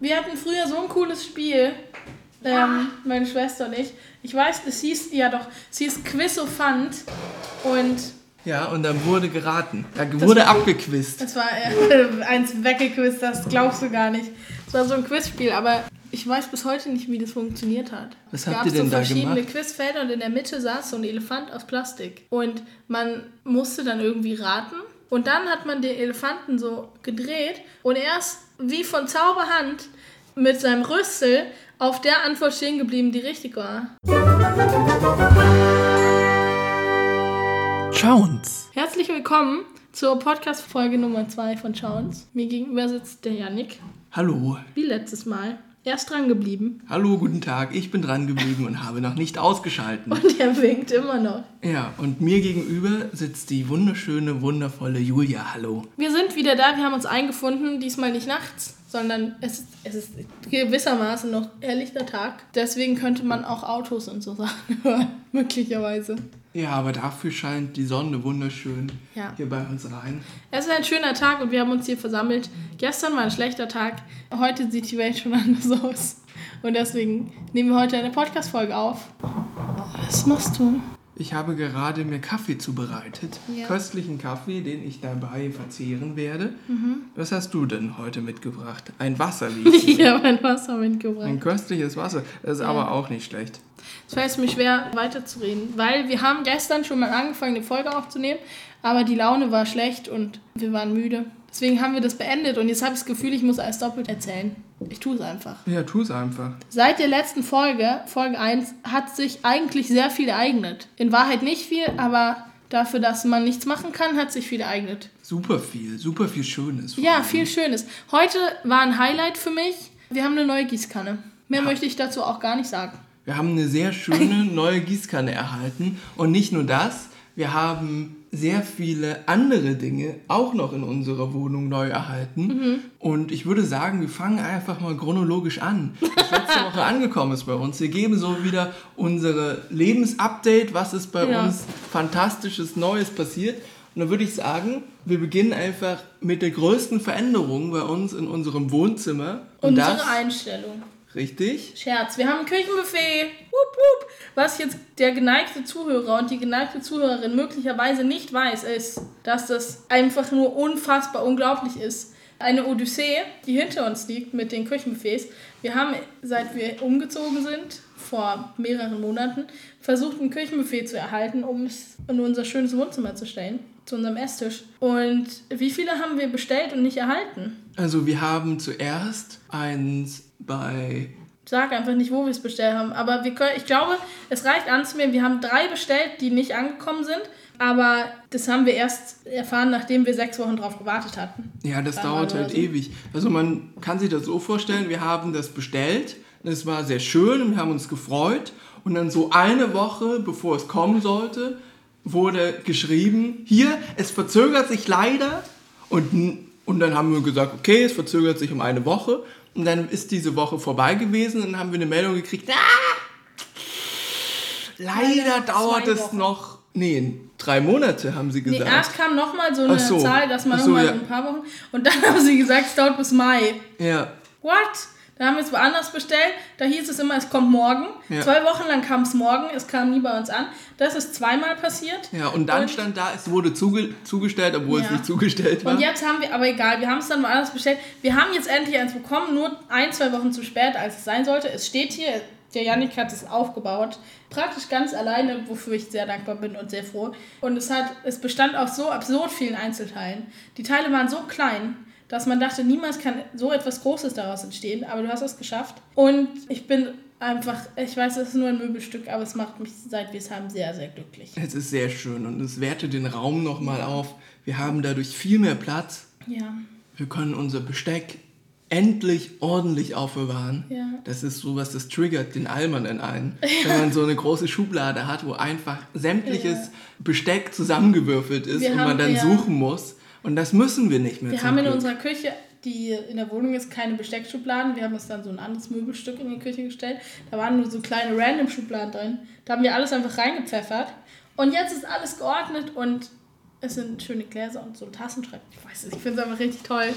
Wir hatten früher so ein cooles Spiel. Ähm, meine Schwester und ich. Ich weiß, es hieß, ja doch, es hieß Quizophant. Und Ja, und dann wurde geraten. Da wurde war- abgequizt. es war äh, eins weggequizt, das glaubst du gar nicht. Es war so ein Quizspiel, aber ich weiß bis heute nicht, wie das funktioniert hat. Was es habt gab ihr denn so da verschiedene gemacht? Quizfelder und in der Mitte saß so ein Elefant aus Plastik. Und man musste dann irgendwie raten. Und dann hat man den Elefanten so gedreht und erst wie von Zauberhand mit seinem Rüssel auf der Antwort stehen geblieben, die richtig war. Schauens. Herzlich willkommen zur Podcast-Folge Nummer 2 von Schauens. Mir gegenüber sitzt der Yannick, Hallo. wie letztes Mal. Er ist dran geblieben Hallo, guten Tag. Ich bin dran geblieben und habe noch nicht ausgeschalten. und er winkt immer noch. Ja, und mir gegenüber sitzt die wunderschöne, wundervolle Julia. Hallo. Wir sind wieder da, wir haben uns eingefunden, diesmal nicht nachts, sondern es ist, es ist gewissermaßen noch helllichter Tag. Deswegen könnte man auch Autos und so Sachen hören, möglicherweise. Ja, aber dafür scheint die Sonne wunderschön Ja. hier bei uns rein. Es ist ein schöner Tag und wir haben uns hier versammelt. Gestern war ein schlechter Tag, heute sieht die Welt schon anders aus. Und deswegen nehmen wir heute eine Podcast-Folge auf. Was machst du? Ich habe gerade mir Kaffee zubereitet. Ja. Köstlichen Kaffee, den ich dabei verzehren werde. Mhm. Was hast du denn heute mitgebracht? Ein Wasser, wie ich Ich habe ein Wasser mitgebracht. Ein köstliches Wasser. Das ist aber auch nicht schlecht. Es fällt mir schwer, weiterzureden, weil wir haben gestern schon mal angefangen, eine Folge aufzunehmen, aber die Laune war schlecht und wir waren müde. Deswegen haben wir das beendet und jetzt habe ich das Gefühl, ich muss alles doppelt erzählen. Ich tue es einfach. Ja, tu es einfach. Seit der letzten Folge, Folge 1, hat sich eigentlich sehr viel ereignet. In Wahrheit nicht viel, aber dafür, dass man nichts machen kann, hat sich viel ereignet. Super viel, super viel Schönes. Ja, viel Schönes. Heute war ein Highlight für mich. Wir haben eine neue Gießkanne. Mehr Ja. möchte ich dazu auch gar nicht sagen. Wir haben eine sehr schöne neue Gießkanne erhalten. Und nicht nur das, wir haben sehr viele andere Dinge auch noch in unserer Wohnung neu erhalten. Mhm. Und ich würde sagen, wir fangen einfach mal chronologisch an. Was letzte Woche angekommen ist bei uns. Wir geben so wieder unsere Lebensupdate, was ist bei Ja. uns Fantastisches Neues passiert. Und dann würde ich sagen, wir beginnen einfach mit der größten Veränderung bei uns in unserem Wohnzimmer. Und Unsere das, Einstellung. Richtig, Scherz, wir haben ein Küchenbuffet. Wupp, wupp. Was jetzt der geneigte Zuhörer und die geneigte Zuhörerin möglicherweise nicht weiß, ist, dass das einfach nur unfassbar unglaublich ist. Eine Odyssee, die hinter uns liegt mit den Küchenbuffets. Wir haben, seit wir umgezogen sind, vor mehreren Monaten, versucht, ein Küchenbuffet zu erhalten, um es in unser schönes Wohnzimmer zu stellen, zu unserem Esstisch. Und wie viele haben wir bestellt und nicht erhalten? Also wir haben zuerst eins bei sag einfach nicht, wo wir es bestellt haben. Aber wir können, ich glaube, es reicht anzunehmen. Wir haben drei bestellt, die nicht angekommen sind. Aber das haben wir erst erfahren, nachdem wir sechs Wochen drauf gewartet hatten. Ja, das dauert halt so. ewig. Also man kann sich das so vorstellen, wir haben das bestellt, das war sehr schön und wir haben uns gefreut. Und dann so eine Woche, bevor es kommen sollte, wurde geschrieben, hier, es verzögert sich leider. Und, und dann haben wir gesagt, okay, es verzögert sich um eine Woche. Und dann ist diese Woche vorbei gewesen und dann haben wir eine Meldung gekriegt, ah, leider dauert es Wochen. noch, nee, drei Monate haben sie Nee, gesagt. erst kam nochmal so eine so. Zahl, dass man so, nochmal ja. ein paar Wochen. Und dann haben sie gesagt, es dauert bis Mai. ja, What? Dann haben wir es woanders bestellt. Da hieß es immer, es kommt morgen. Ja. Zwei Wochen lang kam es morgen. Es kam nie bei uns an. Das ist zweimal passiert. Ja, und dann Und- stand da, es wurde zuge zugestellt, obwohl es Ja. nicht zugestellt war. Und jetzt haben wir, aber egal, wir haben es dann woanders bestellt. Wir haben jetzt endlich eins bekommen, nur ein, zwei Wochen zu spät, als es sein sollte. Es steht hier, der Yannick hat es aufgebaut. Praktisch ganz alleine, wofür ich sehr dankbar bin und sehr froh. Und es, hat, es bestand aus so absurd vielen Einzelteilen. Die Teile waren so klein, dass man dachte, niemals kann so etwas Großes daraus entstehen. Aber du hast es geschafft. Und ich bin einfach, ich weiß, es ist nur ein Möbelstück, aber es macht mich, seit wir es haben, sehr, sehr glücklich. Es ist sehr schön und es wertet den Raum nochmal auf. Wir haben dadurch viel mehr Platz. Ja. Wir können unser Besteck endlich ordentlich aufbewahren. Ja. Das ist sowas, das triggert den Allmann in einen. Wenn man so eine große Schublade hat, wo einfach sämtliches Ja. Besteck zusammengewürfelt ist Wir und haben- man dann ja. suchen muss. Und das müssen wir nicht mehr. Wir haben in Glück. unserer Küche, die in der Wohnung ist, keine Besteckschubladen. Wir haben uns dann so ein anderes Möbelstück in die Küche gestellt. Da waren nur so kleine Random-Schubladen drin. Da haben wir alles einfach reingepfeffert. Und jetzt ist alles geordnet und es sind schöne Gläser und so ein Tassenschreibtisch. Ich weiß es, ich finde es einfach richtig toll.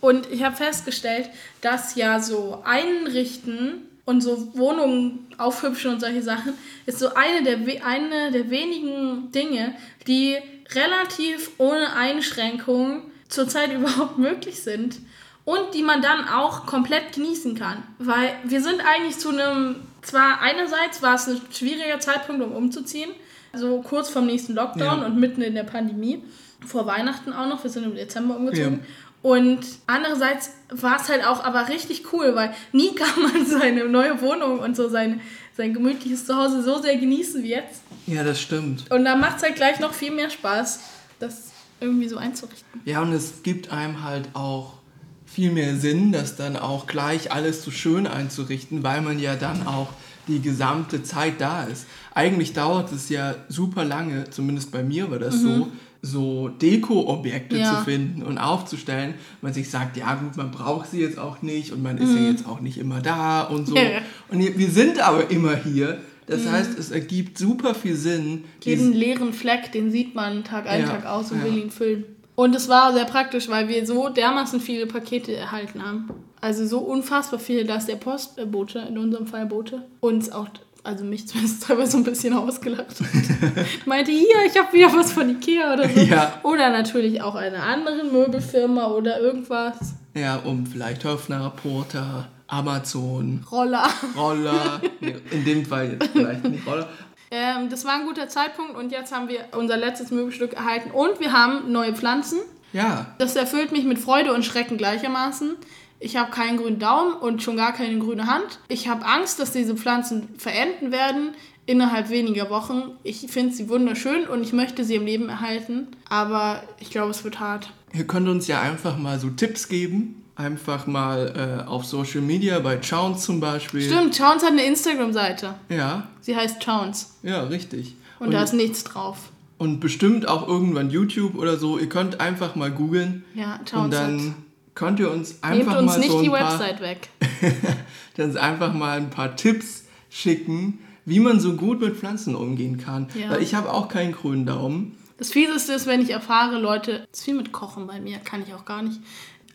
Und ich habe festgestellt, dass ja so Einrichten und so Wohnungen aufhübschen und solche Sachen ist so eine der, eine der wenigen Dinge, die relativ ohne Einschränkungen zurzeit überhaupt möglich sind und die man dann auch komplett genießen kann. Weil wir sind eigentlich zu einem, zwar einerseits war es ein schwieriger Zeitpunkt, um umzuziehen, so kurz vorm nächsten Lockdown Ja. und mitten in der Pandemie, vor Weihnachten auch noch, wir sind im Dezember umgezogen. Ja. Und andererseits war es halt auch aber richtig cool, weil nie kann man seine neue Wohnung und so sein, sein gemütliches Zuhause so sehr genießen wie jetzt. Ja, das stimmt. Und da macht es halt gleich noch viel mehr Spaß, das irgendwie so einzurichten. Ja, und es gibt einem halt auch viel mehr Sinn, das dann auch gleich alles so schön einzurichten, weil man ja dann auch die gesamte Zeit da ist. Eigentlich dauert es ja super lange, zumindest bei mir war das so, so Deko-Objekte Mhm. Ja. zu finden und aufzustellen. Man sich sagt, ja gut, man braucht sie jetzt auch nicht und man ist Mhm. ja jetzt auch nicht immer da und so. Ja. Und wir sind aber immer hier. Das heißt, es ergibt super viel Sinn. Jeden leeren Fleck, den sieht man Tag ein, Ja, Tag aus und ja. will ihn füllen. Und es war sehr praktisch, weil wir so dermaßen viele Pakete erhalten haben. Also so unfassbar viele, dass der Postbote, in unserem Fall Bote, uns auch, also mich zumindest teilweise so ein bisschen ausgelacht hat. Meinte, hier, ich habe wieder was von Ikea oder so. Ja. Oder natürlich auch eine andere Möbelfirma oder irgendwas. Ja, um vielleicht Höfner, Porter, Amazon, Roller. Roller. Nee, In dem Fall jetzt vielleicht nicht Roller. Ähm, das war ein guter Zeitpunkt und jetzt haben wir unser letztes Möbelstück erhalten und wir haben neue Pflanzen. Ja, Das erfüllt mich mit Freude und Schrecken gleichermaßen. Ich habe keinen grünen Daumen und schon gar keine grüne Hand. Ich habe Angst, dass diese Pflanzen verenden werden innerhalb weniger Wochen. Ich finde sie wunderschön und ich möchte sie im Leben erhalten. Aber ich glaube, es wird hart. ihr könnt uns ja einfach mal so Tipps geben. Einfach mal äh, auf Social Media, bei Chowns zum Beispiel. Stimmt, Chowns hat eine Instagram-Seite. Ja, Sie heißt Chowns. ja, richtig. Und, da ist nichts drauf. und bestimmt auch irgendwann YouTube oder so. Ihr könnt einfach mal googeln. Ja, Und Chowns dann hat. könnt ihr uns Nehmt einfach uns mal nicht so ein die paar, Website weg. dann einfach mal ein paar Tipps schicken, wie man so gut mit Pflanzen umgehen kann. Ja. Weil ich habe auch keinen grünen Daumen. Das Fieseste ist, wenn ich erfahre, Leute, es ist viel mit Kochen bei mir, kann ich auch gar nicht.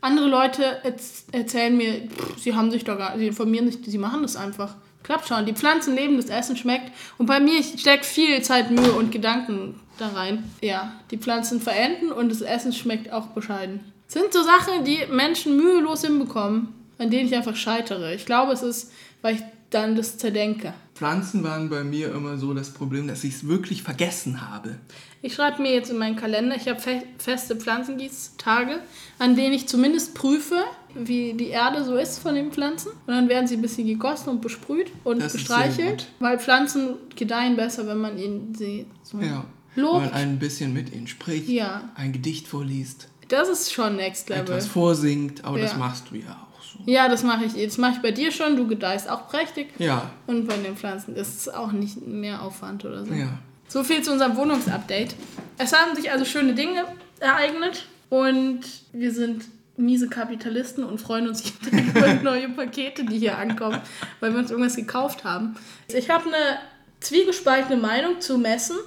Andere Leute erz- erzählen mir, pff, sie haben sich doch gar, sie informieren sich, sie machen das einfach. Klappt schon. Die Pflanzen leben, das Essen schmeckt. Und bei mir steckt viel Zeit, Mühe und Gedanken da rein. Ja, die Pflanzen verenden und das Essen schmeckt auch bescheiden. Das sind so Sachen, die Menschen mühelos hinbekommen, an denen ich einfach scheitere. Ich glaube, es ist, weil ich dann das zerdenke. Pflanzen waren bei mir immer so das Problem, dass ich es wirklich vergessen habe. Ich schreibe mir jetzt in meinen Kalender, ich habe fe feste Pflanzengießtage, an denen ich zumindest prüfe, wie die Erde so ist von den Pflanzen. Und dann werden sie ein bisschen gegossen und besprüht und Das gestreichelt, weil Pflanzen gedeihen besser, wenn man ihnen sie so Ja. lobt. Wenn man ein bisschen mit ihnen spricht, Ja. ein Gedicht vorliest, Das ist schon Next Level. etwas vorsingt, aber das Ja. machst du ja auch. Ja, das mache ich. Das mache ich bei dir schon. Du gedeihst auch prächtig. Ja, Und bei den Pflanzen ist es auch nicht mehr Aufwand oder so. ja. So viel zu unserem Wohnungsupdate. Es haben sich also schöne Dinge ereignet und wir sind miese Kapitalisten und freuen uns jeden Tag über neue Pakete, die hier ankommen, weil wir uns irgendwas gekauft haben. Ich habe eine zwiegespaltene Meinung zu Messen.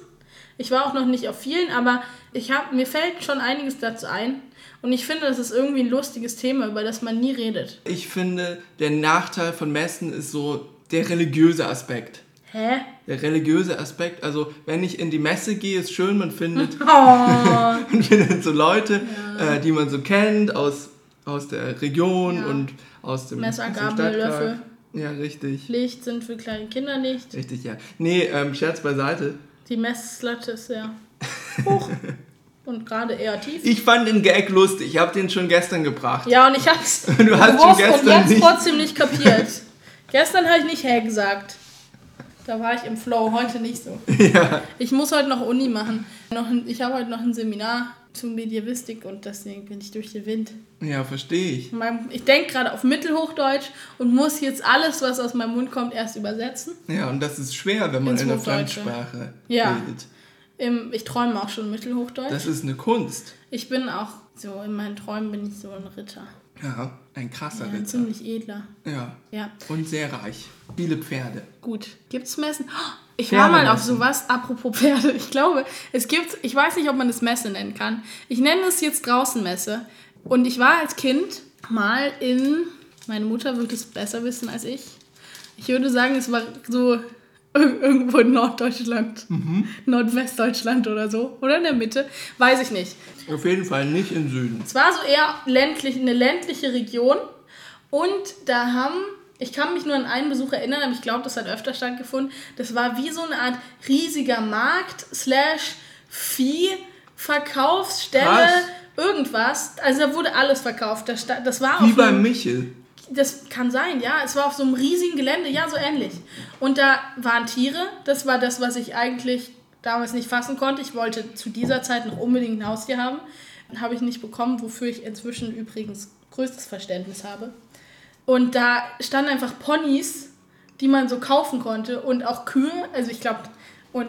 Ich war auch noch nicht auf vielen, aber ich hab, mir fällt schon einiges dazu ein. Und ich finde, das ist irgendwie ein lustiges Thema, über das man nie redet. Ich finde, der Nachteil von Messen ist so der religiöse Aspekt. Hä? Der religiöse Aspekt, also wenn ich in die Messe gehe, ist schön, man findet, Oh, man findet so Leute, äh, die man so kennt aus, aus der Region Ja. und aus dem, Messer, Gabel. Löffel. Ja, richtig. Licht sind für kleine Kinder nicht. Richtig, ja. Nee, ähm, Scherz beiseite. Die Messlatte ist sehr hoch und gerade eher tief. Ich fand den Gag lustig, ich habe den schon gestern gebracht. Ja, und ich hab's Du hast schon gewusst und gestern jetzt nicht- trotzdem nicht kapiert. gestern habe ich nicht hä gesagt. Da war ich im Flow, heute nicht so. Ja. Ich muss heute noch Uni machen. Noch ich habe heute noch ein Seminar zu Medievistik und deswegen bin ich durch den Wind. Ja, verstehe ich. Ich denke gerade auf Mittelhochdeutsch und muss jetzt alles, was aus meinem Mund kommt, erst übersetzen. Ja, und das ist schwer, wenn man in der. Fremdsprache Ja. redet. Im, ich träume auch schon Mittelhochdeutsch. Das ist eine Kunst. Ich bin auch so, in meinen Träumen bin ich so ein Ritter. Ja, ein krasser Ja, ein Ritter. ziemlich edler. Ja. Ja, Und sehr reich. Viele Pferde. gut. Gibt's Messen? Oh, Ich war mal auf sowas, apropos Pferde. Ich glaube, es gibt, ich weiß nicht, ob man das Messe nennen kann. Ich nenne es jetzt draußen Messe. Und ich war als Kind mal in, meine Mutter wird es besser wissen als ich. Ich würde sagen, es war so irgendwo in Norddeutschland, mhm. Nordwestdeutschland oder so. Oder in der Mitte. Weiß ich nicht. Auf jeden Fall nicht im Süden. Es war so eher ländlich, eine ländliche Region. Und da haben, ich kann mich nur an einen Besuch erinnern, aber ich glaube, das hat öfter stattgefunden. Das war wie so eine Art riesiger Markt slash Viehverkaufsstelle. Irgendwas. Also da wurde alles verkauft. Das, das war wie bei Michel. Das kann sein, ja. Es war auf so einem riesigen Gelände, ja, so ähnlich. Und da waren Tiere. Das war das, was ich eigentlich damals nicht fassen konnte. Ich wollte zu dieser Zeit noch unbedingt ein Haustier haben. Habe ich nicht bekommen, wofür ich inzwischen übrigens größtes Verständnis habe. Und da standen einfach Ponys, die man so kaufen konnte und auch Kühe, also ich glaube, und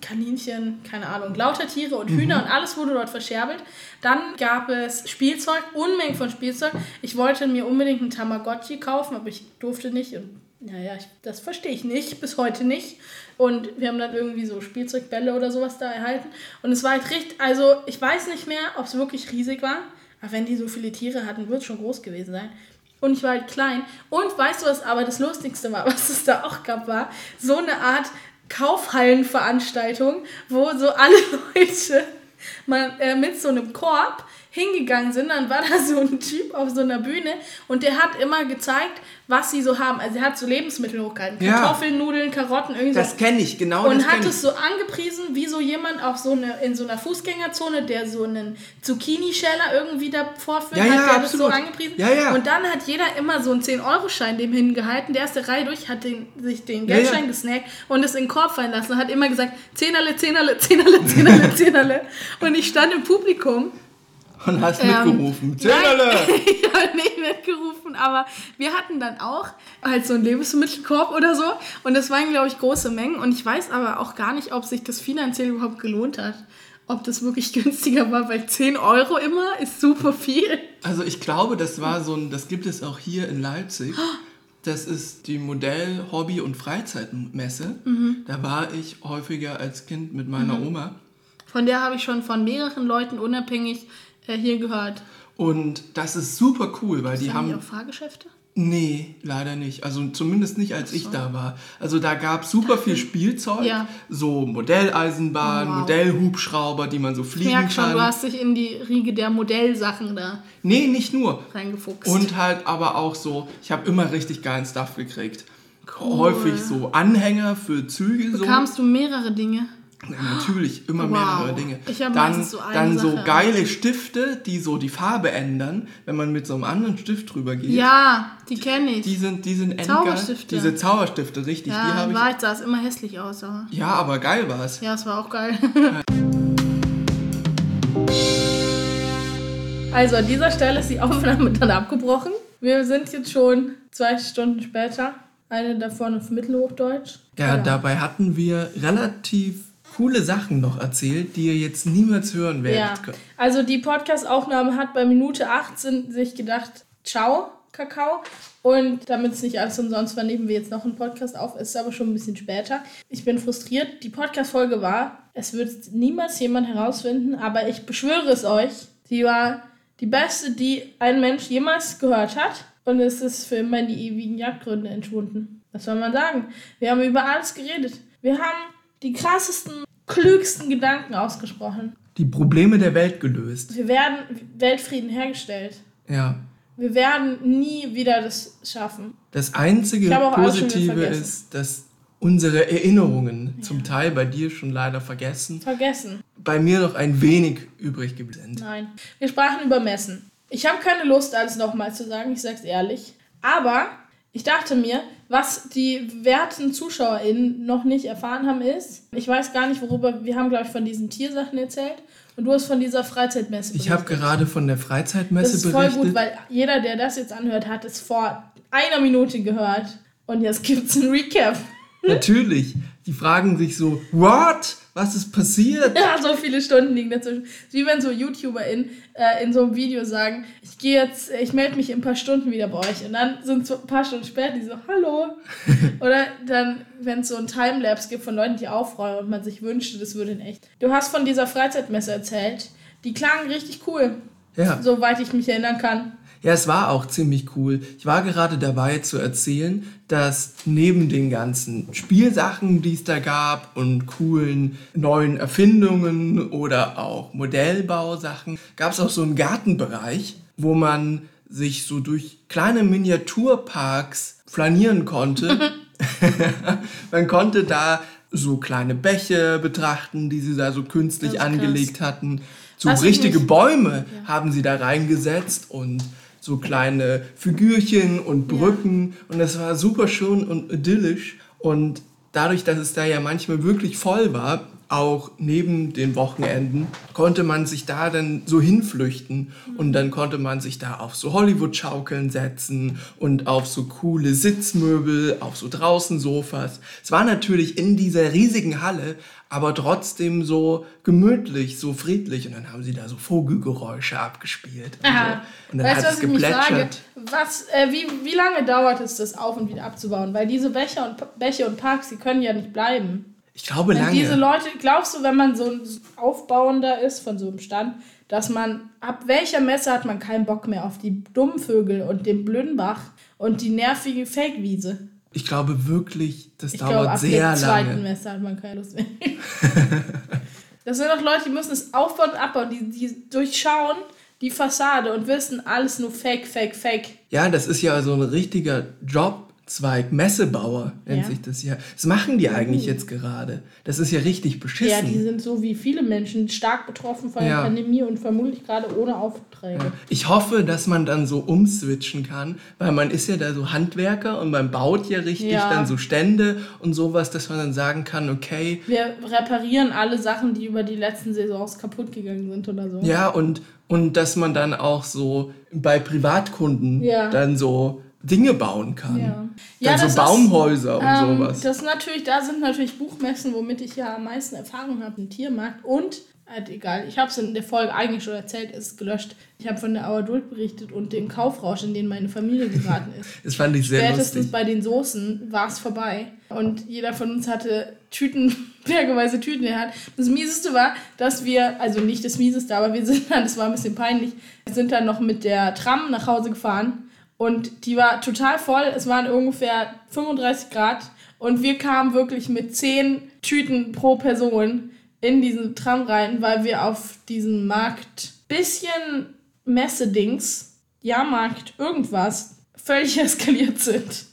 Kaninchen, keine Ahnung, lauter Tiere und Hühner mhm. und alles wurde dort verscherbelt. Dann gab es Spielzeug, Unmengen von Spielzeug. Ich wollte mir unbedingt einen Tamagotchi kaufen, aber ich durfte nicht und naja, ich, das verstehe ich nicht, bis heute nicht. Und wir haben dann irgendwie so Spielzeugbälle oder sowas da erhalten. Und es war halt richtig, also ich weiß nicht mehr, ob es wirklich riesig war. Aber wenn die so viele Tiere hatten, wird es schon groß gewesen sein. Und ich war halt klein. Und weißt du, was aber das Lustigste war, was es da auch gab, war so eine Art Kaufhallenveranstaltung, wo so alle Leute mal, äh, mit so einem Korb hingegangen sind, dann war da so ein Typ auf so einer Bühne und der hat immer gezeigt, was sie so haben. Also er hat so Lebensmittel hochgehalten. Ja. Kartoffeln, Nudeln, Karotten, irgendwie Das so. kenne ich, genau. Und hat es so angepriesen, wie so jemand auf so eine, in so einer Fußgängerzone, der so einen Zucchini-Scheller irgendwie da vorführt ja, ja, hat, der absolut. das so angepriesen. Ja, ja. Und dann hat jeder immer so einen 10-Euro-Schein dem hingehalten. Der erste Reihe durch hat den, sich den Geldschein ja, ja. gesnackt und es in den Korb fallen lassen und hat immer gesagt, Zehnerle, Zehnerle, Zehnerle, Zehnerle, Zehnerle. Und ich stand im Publikum und hast ähm, mitgerufen. Zählerle! ich habe nicht mitgerufen, aber wir hatten dann auch halt so einen Lebensmittelkorb oder so. Und das waren, glaube ich, große Mengen. Und ich weiß aber auch gar nicht, ob sich das finanziell überhaupt gelohnt hat. Ob das wirklich günstiger war, weil 10 Euro immer ist super viel. Also ich glaube, das war so ein, das gibt es auch hier in Leipzig. Das ist die Modell Hobby- und Freizeitmesse. Mhm. Da war ich häufiger als Kind mit meiner mhm. Oma. Von der habe ich schon von mehreren Leuten unabhängig äh, hier gehört. Und das ist super cool, weil die haben. Die auch Fahrgeschäfte? Nee, leider nicht. Also zumindest nicht, als so. ich da war. Also da gab es super viel Spielzeug, ja. so Modelleisenbahn, wow. Modellhubschrauber, die man so fliegen ich merk schon, kann. Du hast dich in die Riege der Modellsachen da. Nee, nicht nur. Reingefuchst. Und halt aber auch so, ich habe immer richtig geilen Stuff gekriegt. Cool. Häufig so Anhänger für Züge. Bekamst so. du mehrere Dinge? Natürlich, immer wow. mehrere Dinge. Ich habe dann so eine Dann Sache so geile Stifte, die so die Farbe ändern, wenn man mit so einem anderen Stift drüber geht. Ja, die kenne ich. Die sind, die sind Zauberstifte. Diese Zauberstifte, richtig. Ja, die habe ich. Wahrheit sah es immer hässlich aus. Aber. Ja, aber geil war es. Ja, es war auch geil. also an dieser Stelle ist die Aufnahme dann abgebrochen. Wir sind jetzt schon zwei Stunden später. Eine davon auf Mittelhochdeutsch. Ja, ja, dabei hatten wir relativ coole Sachen noch erzählt, die ihr jetzt niemals hören werdet. Ja. Also die Podcast-Aufnahme hat bei Minute 18 sich gedacht, ciao, Kakao. Und damit es nicht alles umsonst war, nehmen wir jetzt noch einen Podcast auf. Es ist aber schon ein bisschen später. Ich bin frustriert. Die Podcast-Folge war, es wird niemals jemand herausfinden, aber ich beschwöre es euch, sie war die beste, die ein Mensch jemals gehört hat. Und es ist für immer in die ewigen Jagdgründe entschwunden. Was soll man sagen? Wir haben über alles geredet. Wir haben die krassesten, klügsten Gedanken ausgesprochen. Die Probleme der Welt gelöst. Wir werden Weltfrieden hergestellt. Ja. Wir werden nie wieder das schaffen. Das einzige Positive ist, dass unsere Erinnerungen ja. zum Teil bei dir schon leider vergessen. Vergessen. Bei mir noch ein wenig übrig geblieben sind. Nein. Wir sprachen über Messen. Ich habe keine Lust, alles nochmal zu sagen, ich sag's ehrlich. Aber ich dachte mir, was die werten ZuschauerInnen noch nicht erfahren haben, ist, ich weiß gar nicht, worüber, wir haben, glaube ich, von diesen Tiersachen erzählt und du hast von dieser Freizeitmesse berichtet. Ich habe gerade von der Freizeitmesse berichtet. Das ist voll gut, weil jeder, der das jetzt anhört, hat es vor einer Minute gehört und jetzt gibt es ein Recap. Natürlich. Die fragen sich so, what? Was ist passiert? Ja, so viele Stunden liegen dazwischen. Wie wenn so YouTuber in, äh, in so einem Video sagen, ich gehe jetzt, ich melde mich in ein paar Stunden wieder bei euch. Und dann sind so ein paar Stunden später die so, hallo. Oder dann, wenn es so ein Timelapse gibt von Leuten, die aufräumen und man sich wünschte, das würde in echt. Du hast von dieser Freizeitmesse erzählt. Die klangen richtig cool. Ja. Soweit ich mich erinnern kann. Ja, es war auch ziemlich cool. Ich war gerade dabei zu erzählen, dass neben den ganzen Spielsachen, die es da gab und coolen neuen Erfindungen oder auch Modellbausachen, gab es auch so einen Gartenbereich, wo man sich so durch kleine Miniaturparks flanieren konnte. man konnte da so kleine Bäche betrachten, die sie da so künstlich angelegt hatten. So Was ich richtige Bäume haben sie da reingesetzt und so kleine Figürchen und Brücken. Und das war super schön und idyllisch. Und dadurch, dass es da ja manchmal wirklich voll war, auch neben den Wochenenden, konnte man sich da dann so hinflüchten und dann konnte man sich da auf so Hollywood-Schaukeln setzen und auf so coole Sitzmöbel, auf so draußen Sofas. Es war natürlich in dieser riesigen Halle, aber trotzdem so gemütlich, so friedlich und dann haben sie da so Vogelgeräusche abgespielt und, Aha. so. und dann weißt hat es was ich mich frage? geplätschert. Was, äh, wie, wie lange dauert es, das auf und wieder abzubauen? Weil diese Bäche und, Bäche und Parks, die können ja nicht bleiben. Ich glaube Wenn lange. diese Leute, glaubst du, wenn man so ein Aufbauender ist von so einem Stand, dass man, ab welcher Messe hat man keinen Bock mehr auf die dummen Vögel und den Blödenbach und die nervige Fake-Wiese? ich glaube wirklich, das Ich dauert glaube, ab sehr der zweiten lange. Messe hat man keine Lust mehr. das sind doch Leute, die müssen es aufbauen und abbauen, die, die durchschauen die Fassade und wissen alles nur Fake, Fake, Fake. Ja, das ist ja so ein richtiger Jobzweig, Messebauer nennt Ja. sich das ja. Was machen die eigentlich jetzt gerade? Das ist ja richtig Ja, beschissen. die sind so wie viele Menschen stark betroffen von der Ja. Pandemie und vermutlich gerade ohne Aufträge. Ich hoffe, dass man dann so umswitchen kann, weil man ist ja da so Handwerker und man baut ja richtig Ja. dann so Stände und sowas, dass man dann sagen kann, okay, Wir reparieren alle Sachen, die über die letzten Saisons kaputt gegangen sind oder so. ja, und, und dass man dann auch so bei Privatkunden Ja. dann so Dinge bauen kann. Ja. Ja, so das ist- Baumhäuser und Ähm, sowas. das natürlich, da sind natürlich Buchmessen, womit ich ja am meisten Erfahrung habe im Tiermarkt. Und, halt egal, ich habe es in der Folge eigentlich schon erzählt, es ist gelöscht. Ich habe von der Auerduld berichtet und dem Kaufrausch, in den meine Familie geraten ist. Das fand ich sehr Spätestens lustig. bei den Soßen war es vorbei. Und jeder von uns hatte Tüten, bergeweise Tüten in der Hand. Das Mieseste war, dass wir, also nicht das Mieseste, aber wir sind dann, das war ein bisschen peinlich, wir sind dann noch mit der Tram nach Hause gefahren. Und die war total voll. Es waren ungefähr 35 Grad. Und wir kamen wirklich mit 10 Tüten pro Person in diesen Tram rein, weil wir auf diesen Markt bisschen Messedings, Jahrmarkt, irgendwas, völlig eskaliert sind.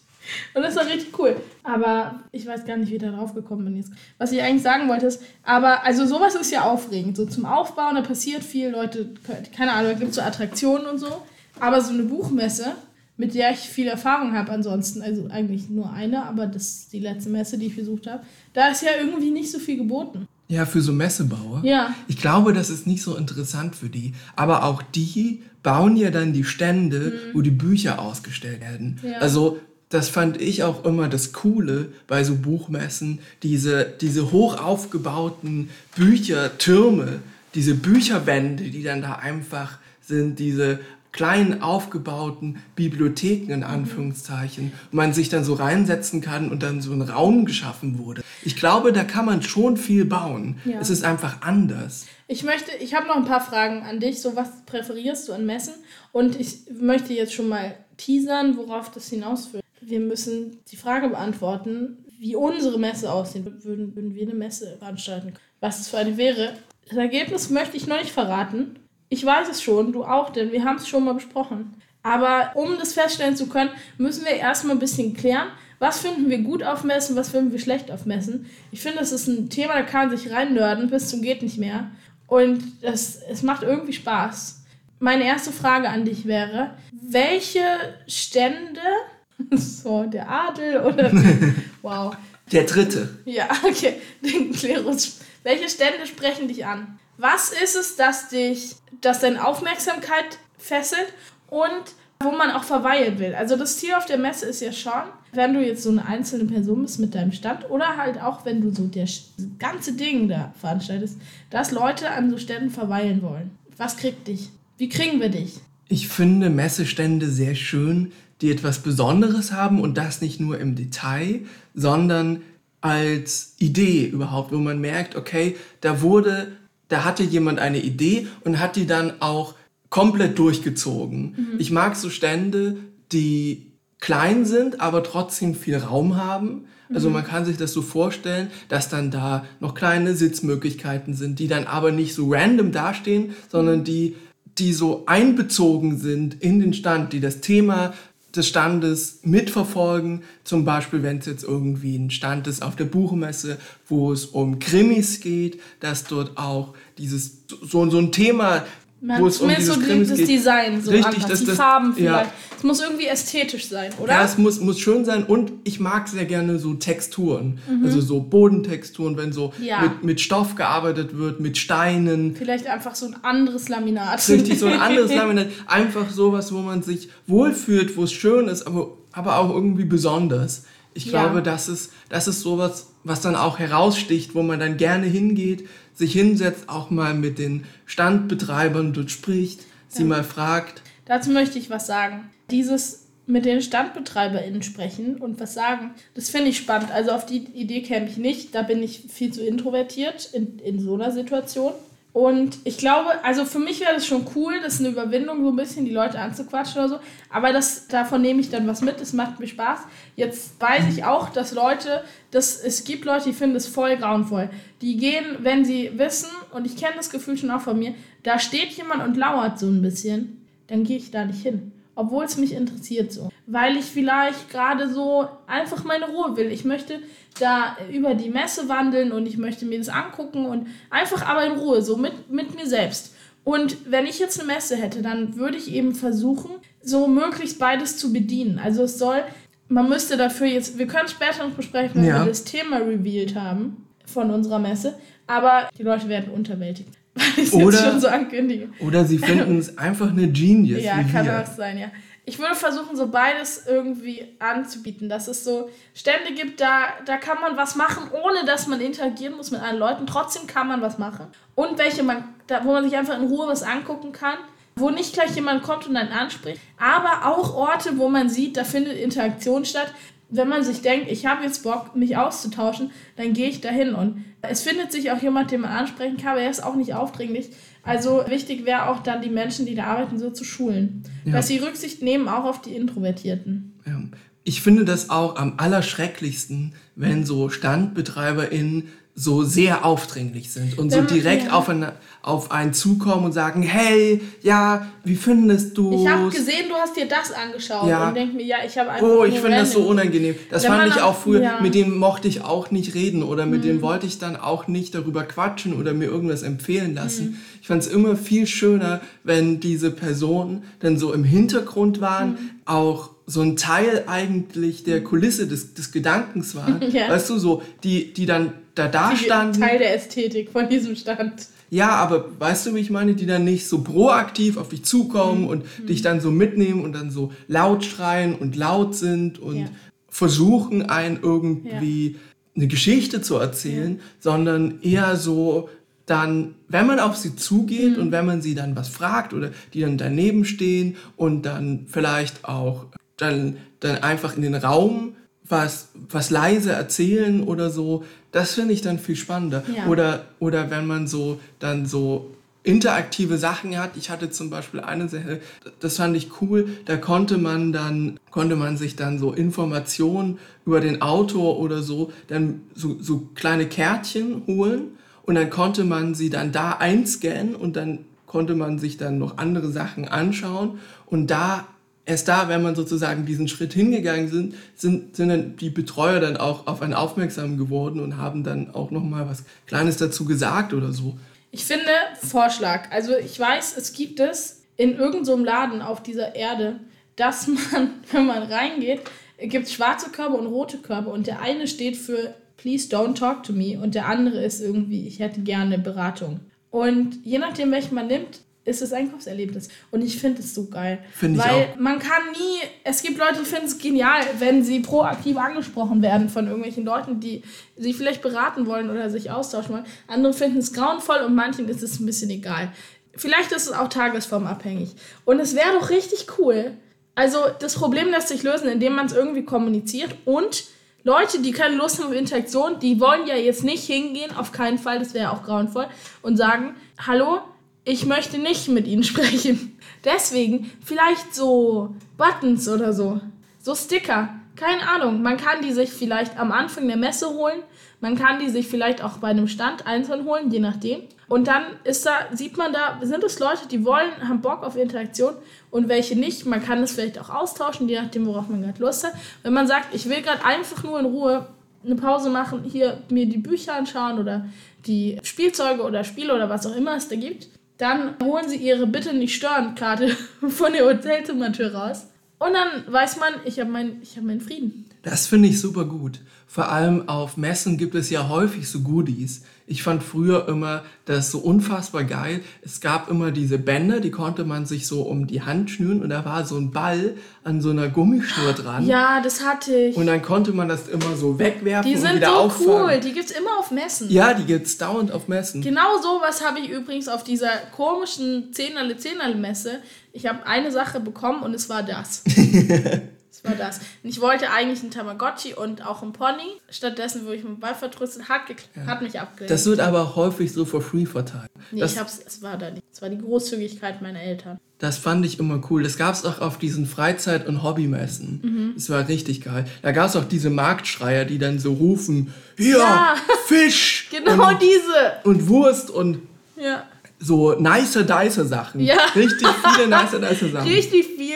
Und das war richtig cool. Aber ich weiß gar nicht, wie ich da drauf gekommen bin jetzt. Was ich eigentlich sagen wollte ist, aber also sowas ist ja aufregend. So zum Aufbauen, da passiert viel, Leute, keine Ahnung, da gibt es so Attraktionen und so. Aber so eine Buchmesse, mit der ich viel Erfahrung habe ansonsten, also eigentlich nur eine, aber das ist die letzte Messe, die ich besucht habe, da ist ja irgendwie nicht so viel geboten. Ja, für so Messebauer. Ja. Ich glaube, das ist nicht so interessant für die. Aber auch die bauen ja dann die Stände, wo die Bücher ausgestellt werden. Mhm. Ja. Also, das fand ich auch immer das Coole bei so Buchmessen. Diese, diese hoch aufgebauten Büchertürme, diese Bücherwände, die dann da einfach sind, diese kleinen aufgebauten Bibliotheken Mhm. in Anführungszeichen, wo man sich dann so reinsetzen kann und dann so ein Raum geschaffen wurde. Ich glaube, da kann man schon viel bauen. Ja. Es ist einfach anders. Ich möchte, ich habe noch ein paar Fragen an dich. So, was präferierst du an Messen? Und ich möchte jetzt schon mal teasern, worauf das hinausführt. Wir müssen die Frage beantworten, wie unsere Messe aussehen. Würden, würden wir eine Messe veranstalten? Was es für eine wäre? Das Ergebnis möchte ich noch nicht verraten. Ich weiß es schon, du auch, denn wir haben es schon mal besprochen. Aber um das feststellen zu können, müssen wir erstmal ein bisschen klären, was finden wir gut auf Messen, was finden wir schlecht auf Messen. Ich finde, das ist ein Thema, da kann man sich reinnörden bis zum geht nicht mehr. Und das, es macht irgendwie Spaß. Meine erste Frage an dich wäre, welche Stände, so der Adel oder, wow, Der dritte. ja, okay, den Klerus. Welche Stände sprechen dich an? Was ist es, das dich, das deine Aufmerksamkeit fesselt und wo man auch verweilen will? Also das Ziel auf der Messe ist ja schon, wenn du jetzt so eine einzelne Person bist mit deinem Stand oder halt auch, wenn du so das ganze Ding da veranstaltest, dass Leute an so Ständen verweilen wollen. Was kriegt dich? Wie kriegen wir dich? Ich finde Messestände sehr schön, die etwas Besonderes haben und das nicht nur im Detail, sondern als Idee überhaupt, wo man merkt, okay, da wurde, da hatte jemand eine Idee und hat die dann auch komplett durchgezogen. Mhm. Ich mag so Stände, die klein sind, aber trotzdem viel Raum haben. Also mhm. man kann sich das so vorstellen, dass dann da noch kleine Sitzmöglichkeiten sind, die dann aber nicht so random dastehen, sondern die, die so einbezogen sind in den Stand, die das Thema des Standes mitverfolgen. Zum Beispiel, wenn es jetzt irgendwie ein Stand ist auf der Buchmesse, wo es um Krimis geht, dass dort auch dieses so, so ein Thema man, wo es um dieses so Krimis das Design so Richtig, das, die Farben vielleicht. Ja. Es muss irgendwie ästhetisch sein, oder? Ja, es muss, muss schön sein und ich mag sehr gerne so Texturen. Mhm. Also so Bodentexturen, wenn so ja. mit, mit Stoff gearbeitet wird, mit Steinen. Vielleicht einfach so ein anderes Laminat. Richtig, so ein anderes Laminat. Einfach sowas, wo man sich wohlfühlt, wo es schön ist, aber, aber auch irgendwie besonders. Ich ja. glaube, das ist, das ist sowas, was dann auch heraussticht, wo man dann gerne hingeht, sich hinsetzt, auch mal mit den Standbetreibern dort spricht, sie mal fragt. Dazu möchte ich was sagen. Dieses mit den StandbetreiberInnen sprechen und was sagen, das finde ich spannend. Also auf die Idee käme ich nicht, da bin ich viel zu introvertiert in, in so einer Situation. Und ich glaube, also für mich wäre das schon cool, das ist eine Überwindung, so ein bisschen die Leute anzuquatschen oder so. Aber das, davon nehme ich dann was mit, es macht mir Spaß. Jetzt weiß ich auch, dass Leute, dass es gibt Leute, die finden es voll grauenvoll. Die gehen, wenn sie wissen, und ich kenne das Gefühl schon auch von mir, da steht jemand und lauert so ein bisschen, dann gehe ich da nicht hin obwohl es mich interessiert so. Weil ich vielleicht gerade so einfach meine Ruhe will. Ich möchte da über die Messe wandeln und ich möchte mir das angucken und einfach aber in Ruhe, so mit, mit mir selbst. Und wenn ich jetzt eine Messe hätte, dann würde ich eben versuchen, so möglichst beides zu bedienen. Also es soll, man müsste dafür jetzt, wir können später noch besprechen, wenn ja. wir das Thema revealed haben von unserer Messe, aber die Leute werden unterwältigt. Weil ich es schon so ankündige. Oder sie finden es einfach eine Genius. Ja, kann wir. auch sein, ja. Ich würde versuchen, so beides irgendwie anzubieten, dass es so Stände gibt, da, da kann man was machen, ohne dass man interagieren muss mit anderen Leuten. Trotzdem kann man was machen. Und welche man, da, wo man sich einfach in Ruhe was angucken kann, wo nicht gleich jemand kommt und einen anspricht. Aber auch Orte, wo man sieht, da findet Interaktion statt wenn man sich denkt, ich habe jetzt Bock, mich auszutauschen, dann gehe ich dahin. Und es findet sich auch jemand, den man ansprechen kann, aber er ist auch nicht aufdringlich. Also wichtig wäre auch dann die Menschen, die da arbeiten, so zu schulen. Ja. Dass sie Rücksicht nehmen auch auf die Introvertierten. Ja. Ich finde das auch am allerschrecklichsten, wenn so StandbetreiberInnen so sehr aufdringlich sind und so direkt ja. auf, eine, auf einen zukommen und sagen, hey, ja, wie findest du Ich habe gesehen, du hast dir das angeschaut ja. und denk mir, ja, ich habe einfach Oh, ich finde das so unangenehm. Das fand ich auch früher, ja. mit dem mochte ich auch nicht reden oder mit mhm. dem wollte ich dann auch nicht darüber quatschen oder mir irgendwas empfehlen lassen. Mhm. Ich fand es immer viel schöner, wenn diese Personen dann so im Hintergrund waren, mhm. auch so ein Teil eigentlich der Kulisse des, des Gedankens waren. ja. Weißt du, so, die, die dann da da standen. Teil der Ästhetik von diesem Stand. Ja, aber weißt du, wie ich meine, die dann nicht so proaktiv auf dich zukommen mhm. und mhm. dich dann so mitnehmen und dann so laut schreien und laut sind und ja. versuchen, einen irgendwie ja. eine Geschichte zu erzählen, ja. sondern eher so dann, wenn man auf sie zugeht mhm. und wenn man sie dann was fragt oder die dann daneben stehen und dann vielleicht auch dann, dann einfach in den Raum was, was leise erzählen oder so, das finde ich dann viel spannender. Ja. Oder, oder wenn man so dann so interaktive Sachen hat. Ich hatte zum Beispiel eine Sache, das fand ich cool, da konnte man dann, konnte man sich dann so Informationen über den Autor oder so, dann so, so kleine Kärtchen holen und dann konnte man sie dann da einscannen und dann konnte man sich dann noch andere Sachen anschauen und da erst da, wenn man sozusagen diesen Schritt hingegangen sind, sind, sind dann die Betreuer dann auch auf einen aufmerksam geworden und haben dann auch noch mal was Kleines dazu gesagt oder so. Ich finde Vorschlag. Also ich weiß, es gibt es in irgendeinem so Laden auf dieser Erde, dass man, wenn man reingeht, gibt es schwarze Körbe und rote Körbe und der eine steht für Please don't talk to me und der andere ist irgendwie, ich hätte gerne Beratung. Und je nachdem, welchen man nimmt, ist das Einkaufserlebnis. Und ich finde es so geil. Finde ich Weil auch. man kann nie, es gibt Leute, die finden es genial, wenn sie proaktiv angesprochen werden von irgendwelchen Leuten, die sie vielleicht beraten wollen oder sich austauschen wollen. Andere finden es grauenvoll und manchen ist es ein bisschen egal. Vielleicht ist es auch tagesformabhängig. Und es wäre doch richtig cool. Also das Problem lässt sich lösen, indem man es irgendwie kommuniziert und Leute, die keine Lust haben auf Interaktion, die wollen ja jetzt nicht hingehen, auf keinen Fall, das wäre auch grauenvoll, und sagen, hallo, ich möchte nicht mit ihnen sprechen. Deswegen vielleicht so Buttons oder so. So Sticker. Keine Ahnung. Man kann die sich vielleicht am Anfang der Messe holen. Man kann die sich vielleicht auch bei einem Stand einzeln holen, je nachdem. Und dann ist da, sieht man da, sind es Leute, die wollen, haben Bock auf Interaktion und welche nicht. Man kann es vielleicht auch austauschen, je nachdem, worauf man gerade Lust hat. Wenn man sagt, ich will gerade einfach nur in Ruhe eine Pause machen, hier mir die Bücher anschauen oder die Spielzeuge oder Spiele oder was auch immer es da gibt, dann holen sie ihre Bitte nicht stören Karte von der Hotelzimmertür raus. Und dann weiß man, ich habe mein, hab meinen Frieden. Das finde ich super gut. Vor allem auf Messen gibt es ja häufig so Goodies. Ich fand früher immer das so unfassbar geil. Es gab immer diese Bänder, die konnte man sich so um die Hand schnüren und da war so ein Ball an so einer Gummischnur dran. Ja, das hatte ich. Und dann konnte man das immer so wegwerfen die und sind wieder so auffangen. cool. Die gibt's immer auf Messen. Ja, die gibt's dauernd auf Messen. Genau sowas habe ich übrigens auf dieser komischen Zehnerle Zehnerle Messe. Ich habe eine Sache bekommen und es war das. es war das. Und ich wollte eigentlich einen Tamagotchi und auch einen Pony. Stattdessen wurde ich mit Ball vertröstet, hat, gekl- hat mich abgelehnt. Das wird aber häufig so for free verteilt. nee, das, ich hab's, es war da nicht. Es war die Großzügigkeit meiner Eltern. das fand ich immer cool. Das gab's auch auf diesen Freizeit- und Hobbymessen. Mhm. Das war richtig geil. Da gab's auch diese Marktschreier, die dann so rufen, hier, Ja. Fisch Genau und, diese. und Wurst und Ja. So nice dice Sachen. Ja. Richtig viele nice dice Sachen. Richtig viel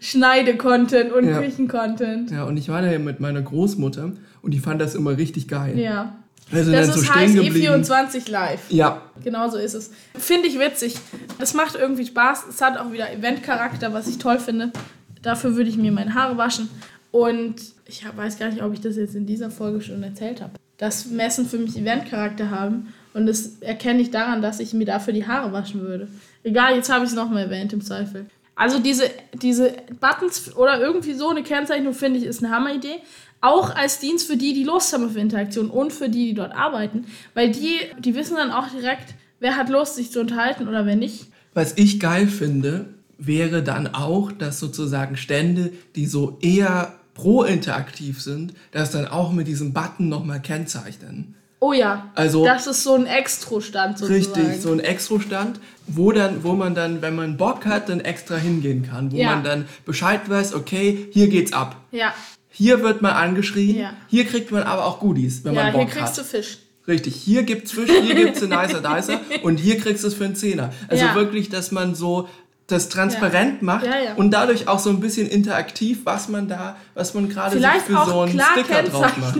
Schneide-Content und Ja. Küchen-Content. Ja, und ich war da ja mit meiner Großmutter und die fand das immer richtig geil. Ja. Sind Das so ist heißt geblieben. E24 live. Ja, Genau so ist es. Finde ich witzig. Es macht irgendwie Spaß. Es hat auch wieder Eventcharakter, was ich toll finde. Dafür würde ich mir meine Haare waschen. Und ich weiß gar nicht, ob ich das jetzt in dieser Folge schon erzählt habe. Dass Messen für mich Eventcharakter haben. Und das erkenne ich daran, dass ich mir dafür die Haare waschen würde. Egal, jetzt habe ich es nochmal erwähnt im Zweifel. Also diese, diese Buttons oder irgendwie so eine Kennzeichnung finde ich ist eine Hammeridee. Auch als Dienst für die, die Lust haben auf Interaktion und für die, die dort arbeiten. Weil die, die wissen dann auch direkt, wer hat Lust, sich zu unterhalten oder wer nicht. Was ich geil finde, wäre dann auch, dass sozusagen Stände, die so eher pro-interaktiv sind, das dann auch mit diesem Button nochmal kennzeichnen. Oh ja, Also- das ist so ein Extro-Stand sozusagen. Richtig, so ein Extra-Stand, wo, dann, wo man dann, wenn man Bock hat, dann extra hingehen kann. Wo Ja. man dann Bescheid weiß, okay, hier geht's ab. Ja, Hier wird man angeschrien, Ja. hier kriegt man aber auch Goodies, wenn ja man hier Bock kriegst hat. du Fisch. Richtig, hier gibt's Fisch, hier gibt's einen Nicer Dicer und hier kriegst du es für einen Zehner. Also Ja. wirklich, dass man so das transparent macht Ja, ja. und dadurch auch so ein bisschen interaktiv, was man da, was man gerade für so einen klar Sticker drauf macht.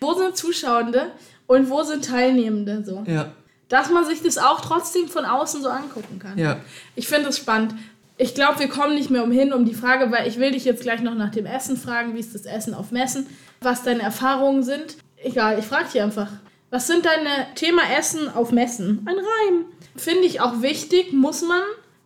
wo sind Zuschauende und wo sind Teilnehmende so. Ja, Dass man sich das auch trotzdem von außen so angucken kann. ja. Ich finde es spannend. Ich glaube, wir kommen nicht mehr umhin um die Frage, weil ich will dich jetzt gleich noch nach dem Essen fragen, wie ist das Essen auf Messen, was deine Erfahrungen sind. Egal, ich frage dich einfach. Was sind deine Thema Essen auf Messen? Ein Reim. Finde ich auch wichtig, muss man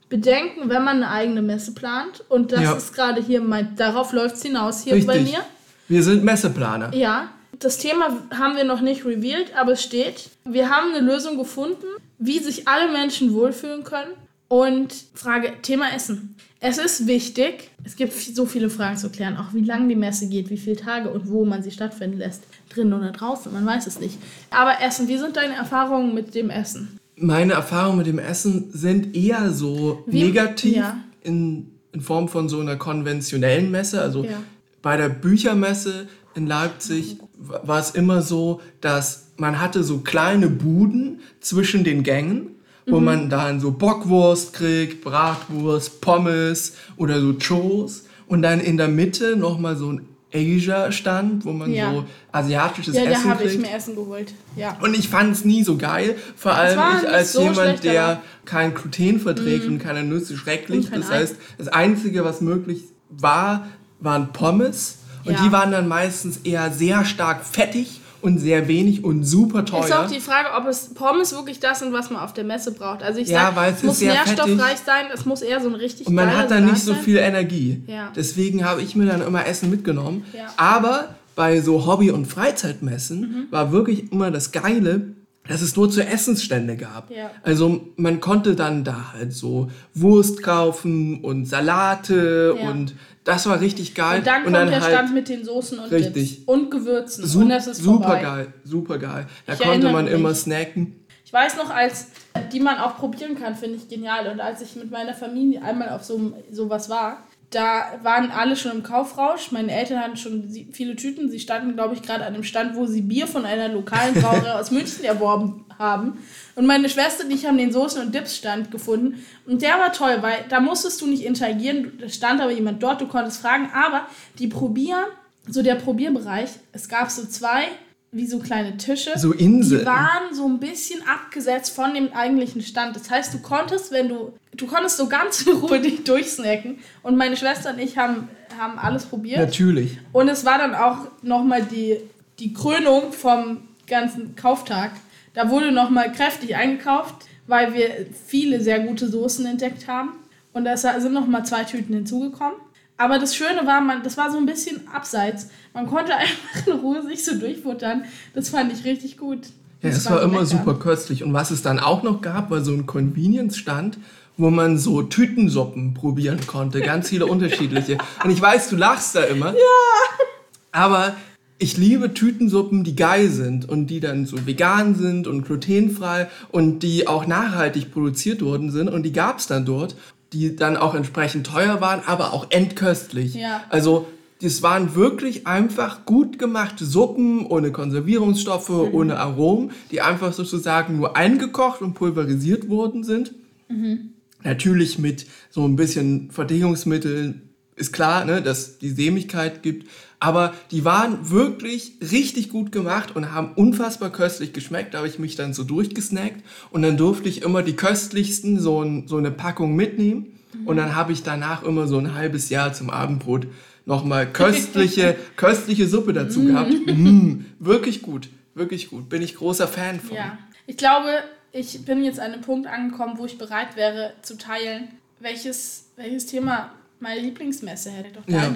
bedenken, wenn man eine eigene Messe plant. Und das Ja. ist gerade hier mein, darauf läuft es hinaus hier bei Richtig. mir. Wir sind Messeplaner. Ja, das Thema haben wir noch nicht revealed, aber es steht. Wir haben eine Lösung gefunden, wie sich alle Menschen wohlfühlen können. Und Frage, Thema Essen. Es ist wichtig, es gibt so viele Fragen zu klären, auch wie lange die Messe geht, wie viele Tage und wo man sie stattfinden lässt. Drinnen oder draußen, man weiß es nicht. Aber Essen, wie sind deine Erfahrungen mit dem Essen? Meine Erfahrungen mit dem Essen sind eher so Wie- negativ ja. in, in Form von so einer konventionellen Messe. Also Ja. bei der Büchermesse in Leipzig war es immer so, dass man hatte so kleine Buden zwischen den Gängen, wo Mhm. man dann so Bockwurst kriegt, Bratwurst, Pommes oder so Chos und dann in der Mitte nochmal so ein Asia-Stand, wo man Ja. so asiatisches Ja, da Essen habe ich kriegt. mir Essen geholt. Ja. Und ich fand es nie so geil. Vor allem ich als so jemand, der kein Gluten verträgt und keine Nüsse, schrecklich. Und Das Ei. heißt, das Einzige, was möglich war, waren Pommes. Und Ja. die waren dann meistens eher sehr stark fettig und sehr wenig und super teuer. Ist auch die Frage, ob es Pommes wirklich das sind, was man auf der Messe braucht. Also ich Ja, sag, weil es muss sehr nährstoffreich sein, es muss eher so ein richtig Und man hat dann Salat nicht so viel Energie. Ja. Deswegen habe ich mir dann immer Essen mitgenommen. Ja. Aber bei so Hobby- und Freizeitmessen Mhm. war wirklich immer das Geile, dass es nur zu Essensstände gab. Ja. Also man konnte dann da halt so Wurst kaufen und Salate Ja. und das war richtig geil. Und dann kommt der halt Stand mit den Soßen und Richtig. Dips und Gewürzen. su und das ist super vorbei. geil, super geil. Da Ich konnte man mich. immer snacken. Ich Ich weiß noch, als die man auch probieren kann, finde ich genial. Und als ich mit meiner Familie einmal auf so sowas war, da waren alle schon im Kaufrausch. Meine Eltern hatten schon viele Tüten. Sie standen, glaube ich, gerade an dem Stand, wo sie Bier von einer lokalen Brauerei aus München erworben haben. Und meine Schwester und ich haben den Soßen- und Dips-Stand gefunden. Und der war toll, weil da musstest du nicht interagieren. Da stand aber jemand dort, du konntest fragen. Aber die Probier, so der Probierbereich, es gab so zwei wie so kleine Tische. So Inseln. Die waren so ein bisschen abgesetzt von dem eigentlichen Stand. Das heißt, du konntest, wenn du, du konntest so ganz in Ruhe dich durchsnacken. Und meine Schwester und ich haben, haben alles probiert. Natürlich. Und es war dann auch nochmal die, die Krönung vom ganzen Kauftag. Da wurde nochmal kräftig eingekauft, weil wir viele sehr gute Soßen entdeckt haben. Und da sind nochmal zwei Tüten hinzugekommen. Aber das Schöne war, man, das war so ein bisschen abseits. Man konnte einfach in Ruhe sich so durchfuttern. Das fand ich richtig gut. Ja, das es war, so immer lecker. super köstlich. Und was es dann auch noch gab, war so ein Convenience-Stand, wo man so Tütensuppen probieren konnte. Ganz viele unterschiedliche. Und ich weiß, du lachst da immer. Ja. Aber ich liebe Tütensuppen, die geil sind und die dann so vegan sind und glutenfrei und die auch nachhaltig produziert worden sind. Und die gab es dann dort, die dann auch entsprechend teuer waren, aber auch endköstlich. Ja. Also das waren wirklich einfach gut gemachte Suppen ohne Konservierungsstoffe, Mhm. ohne Aromen, die einfach sozusagen nur eingekocht und pulverisiert worden sind. Mhm. Natürlich mit so ein bisschen Verdichtungsmitteln ist klar, ne, dass die Sämigkeit gibt. Aber die waren wirklich richtig gut gemacht und haben unfassbar köstlich geschmeckt. Da habe ich mich dann so durchgesnackt und dann durfte ich immer die köstlichsten so, ein, so eine Packung mitnehmen. Und dann habe ich danach immer so ein halbes Jahr zum Abendbrot nochmal köstliche, köstliche Suppe dazu gehabt. Mm, wirklich gut, wirklich gut. Bin ich großer Fan von. Ja. Ich glaube, ich bin jetzt an einem Punkt angekommen, wo ich bereit wäre zu teilen, welches, welches Thema meine Lieblingsmesse hätte. Doch Ja.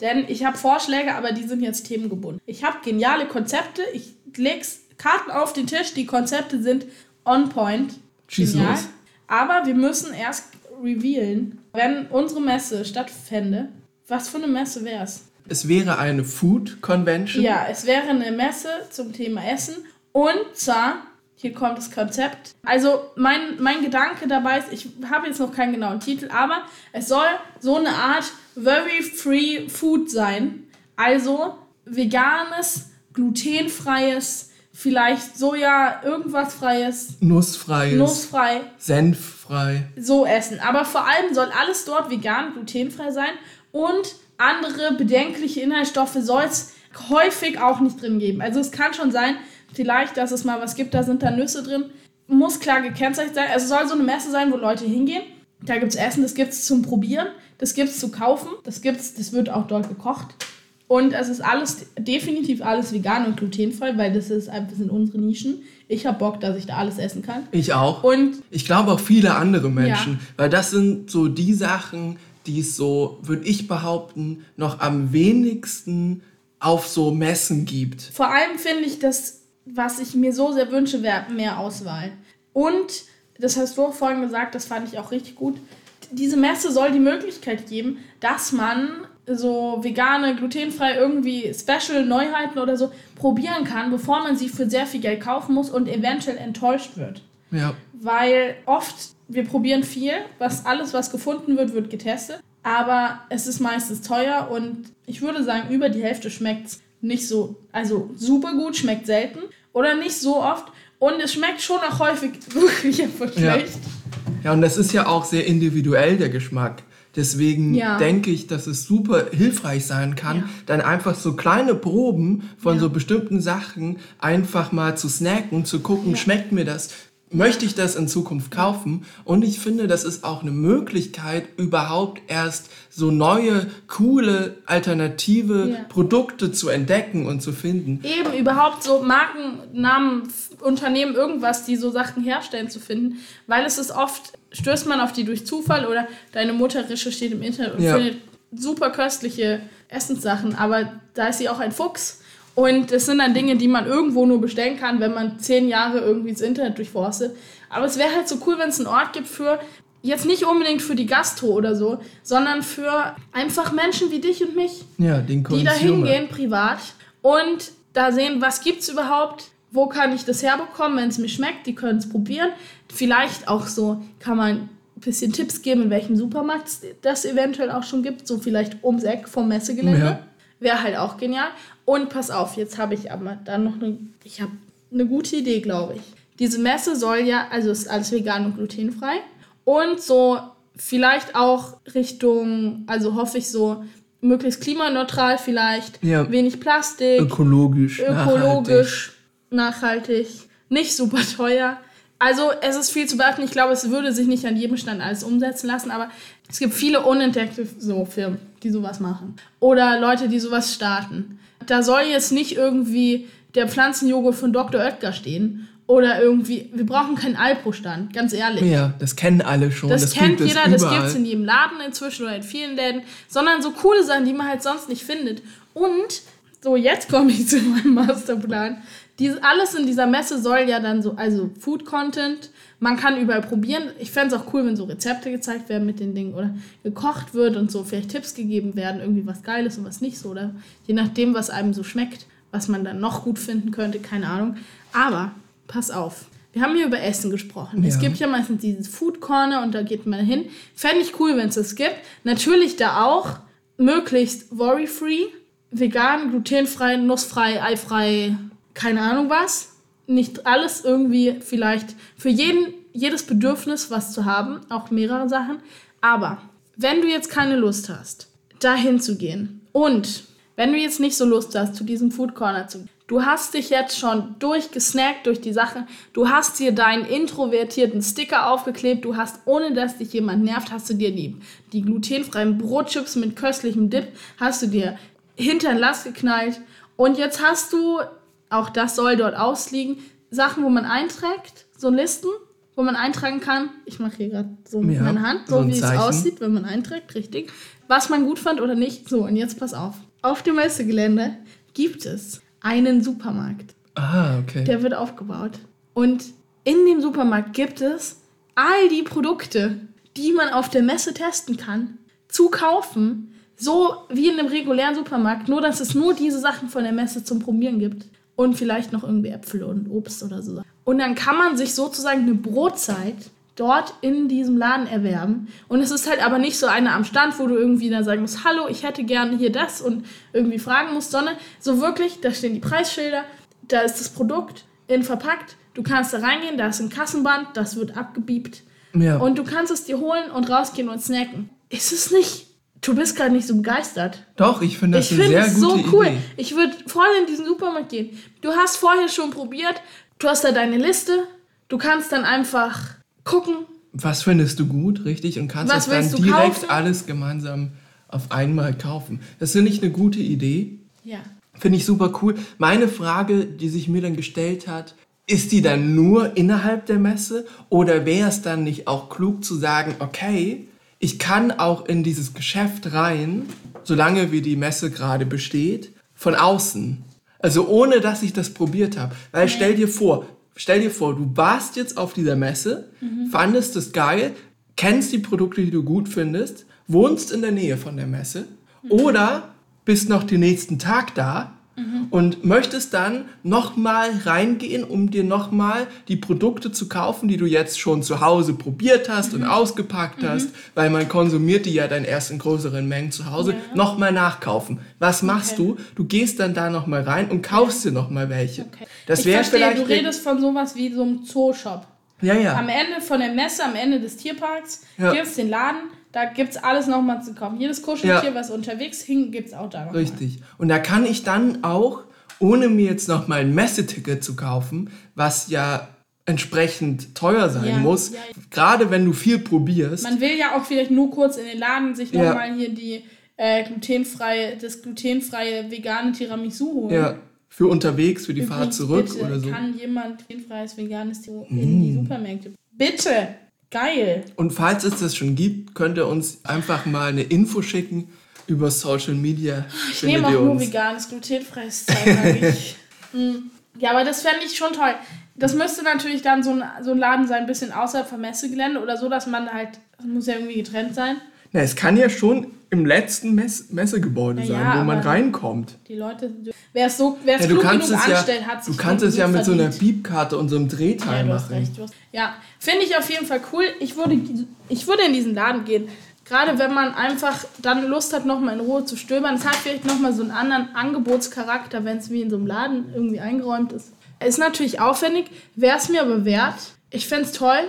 Denn ich habe Vorschläge, aber die sind jetzt themengebunden. Ich habe geniale Konzepte. Ich lege Karten auf den Tisch. Die Konzepte sind on point. Schieß Genial. los. Aber wir müssen erst revealen, wenn unsere Messe stattfände, was für eine Messe wäre es? Es wäre eine Food Convention. Ja, es wäre eine Messe zum Thema Essen. Und zwar, hier kommt das Konzept. Also mein, mein Gedanke dabei ist, ich habe jetzt noch keinen genauen Titel, aber es soll so eine Art very free food sein. Also veganes, glutenfreies, vielleicht Soja, irgendwas freies, Nussfreies, nussfrei, senffrei. so essen. Aber vor allem soll alles dort vegan, glutenfrei sein und andere bedenkliche Inhaltsstoffe soll es häufig auch nicht drin geben. Also es kann schon sein, vielleicht, dass es mal was gibt, da sind da Nüsse drin. Muss klar gekennzeichnet sein. Also es soll so eine Messe sein, wo Leute hingehen. Da gibt es Essen, das gibt es zum Probieren, das gibt es zu kaufen, das gibt's, das wird auch dort gekocht. Und es ist alles, definitiv alles vegan und glutenfrei, weil das ist einfach sind unsere Nischen. Ich habe Bock, dass ich da alles essen kann. Ich auch. Und Ich glaube auch viele andere Menschen, Ja. weil das sind so die Sachen, die es so, würde ich behaupten, noch am wenigsten auf so Messen gibt. Vor allem finde ich das, was ich mir so sehr wünsche, wäre mehr Auswahl. Und, das hast du auch vorhin gesagt, das fand ich auch richtig gut, diese Messe soll die Möglichkeit geben, dass man so vegane, glutenfrei irgendwie Special Neuheiten oder so probieren kann, bevor man sie für sehr viel Geld kaufen muss und eventuell enttäuscht wird. Ja. Weil oft, wir probieren viel, was alles, was gefunden wird, wird getestet. Aber es ist meistens teuer und ich würde sagen, über die Hälfte schmeckt nicht so, also super gut, schmeckt selten oder nicht so oft. Und es schmeckt schon auch häufig wirklich einfach Ja. schlecht. Ja, und das ist ja auch sehr individuell, der Geschmack. Deswegen Ja. denke ich, dass es super hilfreich sein kann, Ja. dann einfach so kleine Proben von Ja. so bestimmten Sachen einfach mal zu snacken, zu gucken, Ja. schmeckt mir das, möchte ich das in Zukunft kaufen? Und ich finde, das ist auch eine Möglichkeit, überhaupt erst so neue, coole, alternative Ja. Produkte zu entdecken und zu finden. Eben überhaupt so Markennamen, Unternehmen, irgendwas, die so Sachen herstellen zu finden. Weil es ist oft, stößt man auf die durch Zufall oder deine Mutter recherchiert im Internet und Ja. findet super köstliche Essenssachen, aber da ist sie auch ein Fuchs. Und es sind dann Dinge, die man irgendwo nur bestellen kann, wenn man zehn Jahre irgendwie das Internet durchforstet. Aber es wäre halt so cool, wenn es einen Ort gibt für, jetzt nicht unbedingt für die Gastro oder so, sondern für einfach Menschen wie dich und mich, Ja, den die da hingehen privat und da sehen, was gibt's überhaupt, wo kann ich das herbekommen, wenn es mir schmeckt, die können es probieren. Vielleicht auch so kann man ein bisschen Tipps geben, in welchem Supermarkt es das eventuell auch schon gibt, so vielleicht ums Eck vom Messegelände. Ja. Wäre halt auch genial. Und pass auf, jetzt habe ich aber dann noch eine, ich habe eine gute Idee, glaube ich. Diese Messe soll ja, also ist alles vegan und glutenfrei und so vielleicht auch Richtung, also hoffe ich so, möglichst klimaneutral vielleicht, Ja. wenig Plastik, Ökologisch. ökologisch, nachhaltig, nicht super teuer. Also es ist viel zu beachten. Ich glaube, es würde sich nicht an jedem Stand alles umsetzen lassen, aber es gibt viele unentdeckte so Firmen, die sowas machen. Oder Leute, die sowas starten. Da soll jetzt nicht irgendwie der Pflanzenjoghurt von Dr. Oetker stehen. Oder irgendwie, wir brauchen keinen Alpro-Stand, ganz ehrlich. Ja, das kennen alle schon. Das, kennt gibt es jeder, das überall. gibt es in jedem Laden inzwischen oder in vielen Läden, sondern so coole Sachen, die man halt sonst nicht findet. Und, so jetzt komme ich zu meinem Masterplan. Dies, alles in dieser Messe soll ja dann so, also Food Content, man kann überall probieren. Ich fände es auch cool, wenn so Rezepte gezeigt werden mit den Dingen oder gekocht wird und so vielleicht Tipps gegeben werden, irgendwie was Geiles und was nicht so, oder je nachdem, was einem so schmeckt, was man dann noch gut finden könnte, keine Ahnung. Aber, pass auf, wir haben hier über Essen gesprochen. Es Ja. gibt ja meistens dieses Food Corner und da geht man hin. Fände ich cool, wenn es das gibt. Natürlich da auch möglichst worry-free, vegan, glutenfrei, nussfrei, eifrei, keine Ahnung was. Nicht alles irgendwie vielleicht für jeden, jedes Bedürfnis was zu haben, auch mehrere Sachen. Aber wenn du jetzt keine Lust hast, dahin zu gehen und wenn du jetzt nicht so Lust hast, zu diesem Food Corner zu gehen, du hast dich jetzt schon durchgesnackt durch die Sache, du hast dir deinen introvertierten Sticker aufgeklebt, du hast, ohne dass dich jemand nervt, hast du dir die, die glutenfreien Brotchips mit köstlichem Dip, hast du dir hinter den Lass geknallt und jetzt hast du, auch das soll dort ausliegen, Sachen, wo man einträgt, so Listen, wo man eintragen kann. Ich mache hier gerade so mit Ja, meiner Hand, so so wie es Zeichen. aussieht, wenn man einträgt, richtig. Was man gut fand oder nicht. So, und jetzt pass auf. Auf dem Messegelände gibt es einen Supermarkt. Ah, okay. Der wird aufgebaut. Und in dem Supermarkt gibt es all die Produkte, die man auf der Messe testen kann, zu kaufen. So wie in einem regulären Supermarkt, nur dass es nur diese Sachen von der Messe zum Probieren gibt. Und vielleicht noch irgendwie Äpfel und Obst oder so. Und dann kann man sich sozusagen eine Brotzeit dort in diesem Laden erwerben. Und es ist halt aber nicht so eine am Stand, wo du irgendwie dann sagen musst, hallo, ich hätte gerne hier das und irgendwie fragen musst, sondern so wirklich, da stehen die Preisschilder, da ist das Produkt in verpackt, du kannst da reingehen, da ist ein Kassenband, das wird abgebiebt ja. und du kannst es dir holen und rausgehen und snacken. Ist es nicht? Du bist gerade nicht so begeistert. Doch, ich finde das Ich finde sehr es so cool. Idee. Ich würde voll in diesen Supermarkt gehen. Du hast vorher schon probiert, du hast da deine Liste, du kannst dann einfach gucken, Was findest du gut, richtig? Und kannst Was das dann direkt kaufen? alles gemeinsam auf einmal kaufen. Das finde ich eine gute Idee. ja. Finde ich super cool. Meine Frage, die sich mir dann gestellt hat, ist die dann nur innerhalb der Messe oder wäre es dann nicht auch klug zu sagen, okay, ich kann auch in dieses Geschäft rein, solange wie die Messe gerade besteht, von außen. Also ohne dass ich das probiert habe. Weil stell dir vor, stell dir vor, du warst jetzt auf dieser Messe, fandest es geil, kennst die Produkte, die du gut findest, wohnst in der Nähe von der Messe oder bist noch den nächsten Tag da und möchtest dann nochmal reingehen, um dir nochmal die Produkte zu kaufen, die du jetzt schon zu Hause probiert hast und ausgepackt hast, weil man konsumiert die ja dann erst in größeren Mengen zu Hause, Ja. nochmal nachkaufen. Was machst Okay. du? Du gehst dann da nochmal rein und kaufst dir nochmal welche. Okay. Das wäre vielleicht... du redest von sowas wie so einem Zooshop. ja, ja. Am Ende von der Messe, am Ende des Tierparks, Ja. gibt es den Laden, da gibt es alles nochmal zu kaufen. Jedes Kuscheltier, Ja. was unterwegs hing, gibt es auch da nochmal. Richtig. Und da kann ich dann auch, ohne mir jetzt nochmal ein Messeticket zu kaufen, was ja entsprechend teuer sein Ja, muss, ja. gerade wenn du viel probierst. Man will ja auch vielleicht nur kurz in den Laden sich Ja. nochmal hier die äh, glutenfreie, das glutenfreie vegane Tiramisu holen. ja, für unterwegs, für die Fahrt Übrigens, zurück bitte, oder so. Mm. Kann jemand glutenfreies veganes Tiramisu in die Supermärkte? Bitte! Geil! Und falls es das schon gibt, könnt ihr uns einfach mal eine Info schicken über Social Media. Ich nehme auch nur veganes, glutenfreies Zeug. Mm. Ja, aber das fände ich schon toll. Das müsste natürlich dann so ein, so ein Laden sein, ein bisschen außerhalb vom Messegelände oder so, dass man halt, das muss ja irgendwie getrennt sein. Na, es kann ja schon im letzten Mess Messegebäude Na sein, ja, wo man reinkommt. Die Leute, wer es so, wer es Ja, du klug kannst genug es ja, anstellt, hat du sich kannst gut es ja mit so einer verdient. Piepkarte und so einem Drehteil Ja, du machen. recht. Du ja, finde ich auf jeden Fall cool. Ich würde, ich würde in diesen Laden gehen. Gerade wenn man einfach dann Lust hat, nochmal in Ruhe zu stöbern. Es hat vielleicht nochmal so einen anderen Angebotscharakter, wenn es wie in so einem Laden irgendwie eingeräumt ist. Ist natürlich aufwendig, wäre es mir aber wert. Ich fände es toll.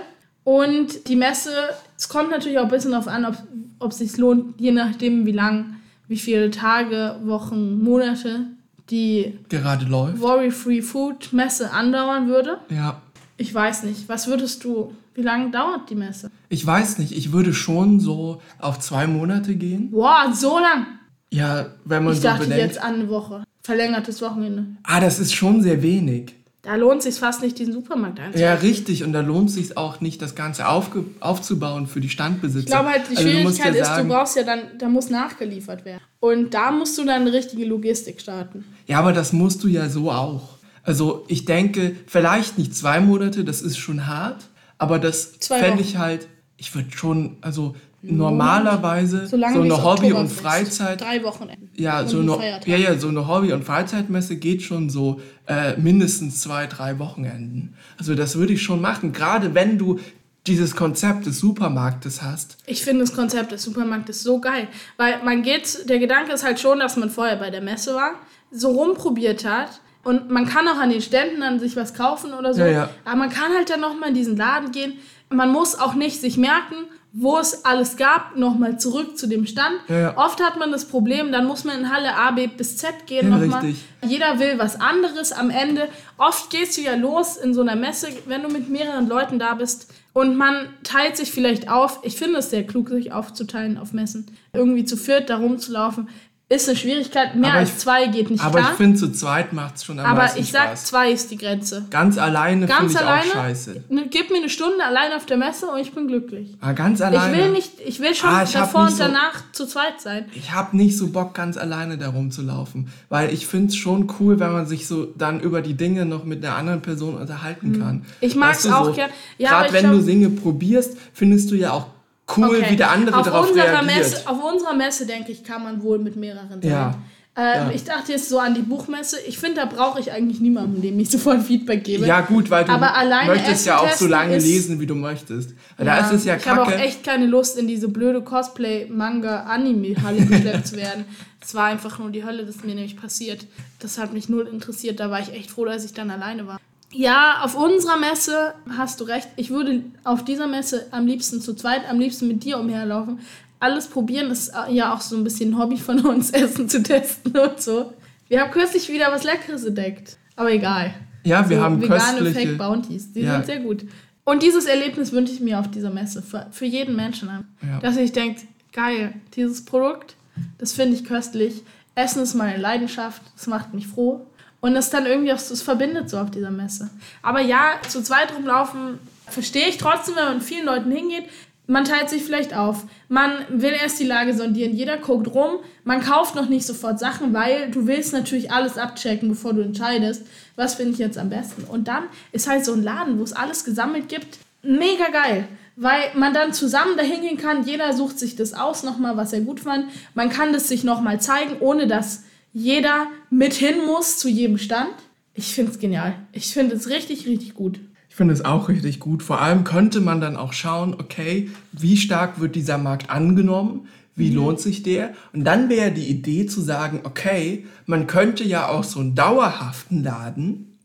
Und die Messe, es kommt natürlich auch ein bisschen darauf an, ob, ob es sich lohnt, je nachdem, wie lang, wie viele Tage, Wochen, Monate die Gerade läuft. Worry-Free Food Messe andauern würde. Ja. Ich weiß nicht. Was würdest du, wie lange dauert die Messe? Ich weiß nicht, ich würde schon so auf zwei Monate gehen. Boah, so lang. Ja, wenn man Ich so dachte bedenkt. jetzt an eine Woche. Verlängertes Wochenende. Ah, das ist schon sehr wenig. Da lohnt sich fast nicht, diesen Supermarkt einzukaufen. Ja, richtig. Und da lohnt sich auch nicht, das Ganze aufzubauen für die Standbesitzer. Ich glaube halt, die Also Schwierigkeit ja ist, sagen, du brauchst ja dann, da muss nachgeliefert werden. Und da musst du dann eine richtige Logistik starten. Ja, aber das musst du ja so auch. Also ich denke, vielleicht nicht zwei Monate, das ist schon hart, aber das fände ich halt, ich würde schon, also normalerweise so eine Hobby- und. Freizeit, Drei Wochenenden. ja, so eine, ja, ja, so eine Hobby- und Freizeitmesse geht schon so äh, mindestens zwei, drei Wochenenden. Also das würde ich schon machen, gerade wenn du dieses Konzept des Supermarktes hast. Ich finde das Konzept des Supermarktes so geil. Weil man geht, der Gedanke ist halt schon, dass man vorher bei der Messe war, so rumprobiert hat. Und man kann auch an den Ständen dann sich was kaufen oder so. Ja, ja. Aber man kann halt dann nochmal in diesen Laden gehen. Man muss auch nicht sich merken, wo es alles gab, nochmal zurück zu dem Stand. Ja, ja. Oft hat man das Problem, dann muss man in Halle A, B bis Z gehen Ja, nochmal. Jeder will was anderes am Ende. Oft gehst du ja los in so einer Messe, wenn du mit mehreren Leuten da bist und man teilt sich vielleicht auf. Ich finde es sehr klug, sich aufzuteilen auf Messen. Irgendwie zu viert da rumzulaufen, ist eine Schwierigkeit. Mehr Aber als ich- zwei geht nicht Aber klar. ich finde, zu zweit macht es schon am aber meisten ich sag, Spaß. zwei ist die Grenze. Ganz alleine finde Ganz ich alleine, auch scheiße. ne, gib mir eine Stunde allein auf der Messe und ich bin glücklich. Ah, ganz Ich alleine. will nicht, ich will schon Ah, ich davor und so- danach zu zweit sein. Ich habe nicht so Bock, ganz alleine da rumzulaufen. Weil ich finde es schon cool, wenn man sich so dann über die Dinge noch mit einer anderen Person unterhalten kann. Mhm. Ich mag's du, auch gern. Ja, Gerade aber ich wenn du Dinge probierst, findest du ja auch cool, Okay. wie der andere auf darauf unserer reagiert. Messe, Auf unserer Messe, denke ich, kann man wohl mit mehreren sein. Ja. Äh, Ja. Ich dachte jetzt so an die Buchmesse. Ich finde, da brauche ich eigentlich niemanden, dem ich sofort Feedback gebe. Ja, gut, weil du möchtest Essen ja auch so lange ist- lesen, wie du möchtest. Weil da ist es ja ich habe auch kacke. echt keine Lust, in diese blöde Cosplay-Manga-Anime-Halle geschleppt zu werden. Es war einfach nur die Hölle, das mir nämlich passiert. Das hat mich null interessiert. Da war ich echt froh, dass ich dann alleine war. Ja, auf unserer Messe hast du recht. Ich würde auf dieser Messe am liebsten zu zweit, am liebsten mit dir umherlaufen. Alles probieren, das ist ja auch so ein bisschen ein Hobby von uns, Essen zu testen und so. Wir haben kürzlich wieder was Leckeres entdeckt. Aber egal. Ja, wir haben vegane köstliche- Fake Bounties. Die Ja. sind sehr gut. Und dieses Erlebnis wünsche ich mir auf dieser Messe für, für jeden Menschen. Ja. Dass ich denke, geil, dieses Produkt, das finde ich köstlich. Essen ist meine Leidenschaft, das macht mich froh. Und das dann irgendwie auch, das verbindet so auf dieser Messe. Aber ja, zu zweit rumlaufen verstehe ich trotzdem, wenn man mit vielen Leuten hingeht. Man teilt sich vielleicht auf. Man will erst die Lage sondieren. Jeder guckt rum. Man kauft noch nicht sofort Sachen, weil du willst natürlich alles abchecken, bevor du entscheidest, was finde ich jetzt am besten. Und dann ist halt so ein Laden, wo es alles gesammelt gibt, mega geil. Weil man dann zusammen dahin gehen kann. Jeder sucht sich das aus nochmal, was er gut fand. Man kann das sich nochmal zeigen, ohne dass jeder mit hin muss zu jedem Stand. Ich finde es genial. Ich finde es richtig, richtig gut. Ich finde es auch richtig gut. Vor allem könnte man dann auch schauen, okay, wie stark wird dieser Markt angenommen? Wie lohnt sich der? Und dann wäre die Idee zu sagen, okay, man könnte ja auch so einen dauerhaften Laden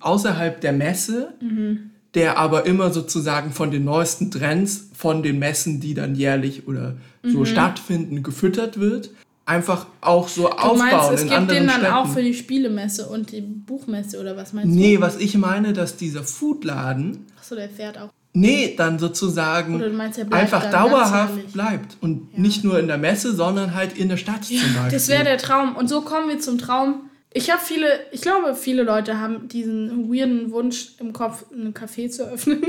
außerhalb der Messe, der aber immer sozusagen von den neuesten Trends, von den Messen, die dann jährlich oder so stattfinden, gefüttert wird, einfach auch so Du aufbauen meinst, es in gibt anderen den dann Städten. auch für die Spielemesse und die Buchmesse oder was meinst nee, du? was ich meine, dass dieser Foodladen Achso, der fährt auch. Nee, dann sozusagen meinst, einfach dauerhaft ganzjährig? bleibt. Und nicht nur in der Messe, sondern halt in der Stadt zum Beispiel. Das wäre der Traum. Und so kommen wir zum Traum. Ich habe viele, ich glaube, viele Leute haben diesen weirden Wunsch im Kopf, einen Café zu öffnen.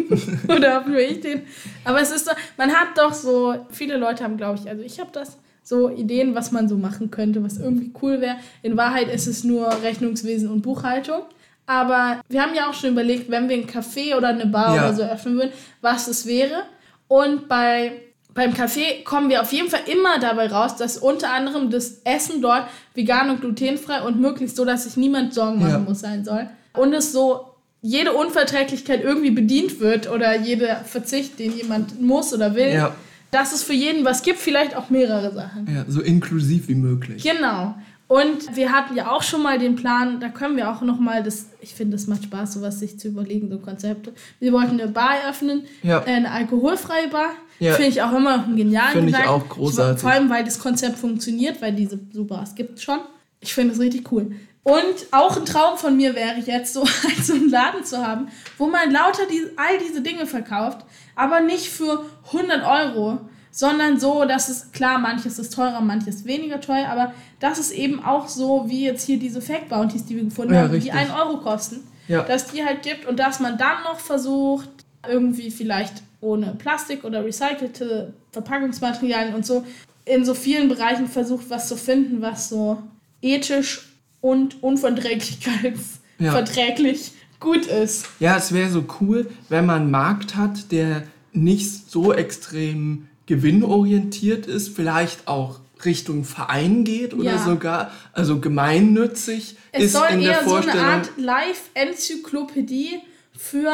Oder habe nur ich den? Aber es ist doch, man hat doch so, viele Leute haben, glaube ich, also ich habe das, so Ideen, was man so machen könnte, was irgendwie cool wäre. In Wahrheit ist es nur Rechnungswesen und Buchhaltung. Aber wir haben ja auch schon überlegt, wenn wir ein Café oder eine Bar Ja. oder so öffnen würden, was es wäre. Und bei beim Café kommen wir auf jeden Fall immer dabei raus, dass unter anderem das Essen dort vegan und glutenfrei und möglichst so, dass sich niemand Sorgen machen Ja. muss sein soll. Und es so jede Unverträglichkeit irgendwie bedient wird oder jeder Verzicht, den jemand muss oder will. Ja. Dass es für jeden was gibt, vielleicht auch mehrere Sachen. Ja, so inklusiv wie möglich. Genau. Und wir hatten ja auch schon mal den Plan, da können wir auch noch mal das, ich finde, es macht Spaß, sowas sich zu überlegen, so Konzepte. Wir wollten eine Bar eröffnen, Ja. eine alkoholfreie Bar. Ja. Finde ich auch immer noch einen genialen Finde ich auch großartig. vor allem, weil das Konzept funktioniert, weil diese so Bars gibt schon. Ich finde es richtig cool. Und auch ein Traum von mir wäre jetzt so, so einen Laden zu haben, wo man lauter die, all diese Dinge verkauft, aber nicht für 100 Euro, sondern so, dass es, klar, manches ist teurer, manches weniger teuer, aber das ist eben auch so, wie jetzt hier diese Fake Bounties, die wir gefunden Ja, haben, richtig. die 1 Euro kosten, Ja. dass die halt gibt und dass man dann noch versucht, irgendwie vielleicht ohne Plastik oder recycelte Verpackungsmaterialien und so in so vielen Bereichen versucht, was zu finden, was so ethisch und Ja. Gut ist. Ja, es wäre so cool, wenn man einen Markt hat, der nicht so extrem gewinnorientiert ist, vielleicht auch Richtung Verein geht oder Ja. sogar, also gemeinnützig Es ist soll in eher der so eine Vorstellung. Art Live-Enzyklopädie für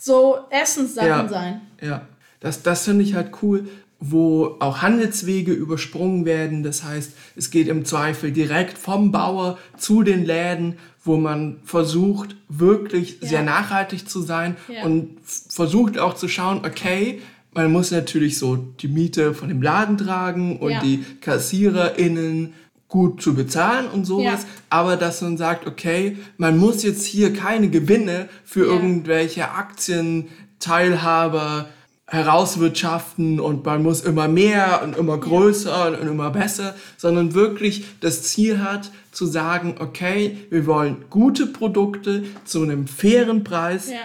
so Essenssachen Ja. sein. Ja, das, das finde ich halt cool, wo auch Handelswege übersprungen werden. Das heißt, es geht im Zweifel direkt vom Bauer zu den Läden, wo man versucht, wirklich Ja. sehr nachhaltig zu sein Ja. und versucht auch zu schauen, okay, man muss natürlich so die Miete von dem Laden tragen und Ja. die KassiererInnen gut zu bezahlen und sowas, Ja. aber dass man sagt, okay, man muss jetzt hier keine Gewinne für irgendwelche Aktienteilhaber herauswirtschaften und man muss immer mehr und immer größer und immer besser, sondern wirklich das Ziel hat zu sagen, okay, wir wollen gute Produkte zu einem fairen Preis Ja.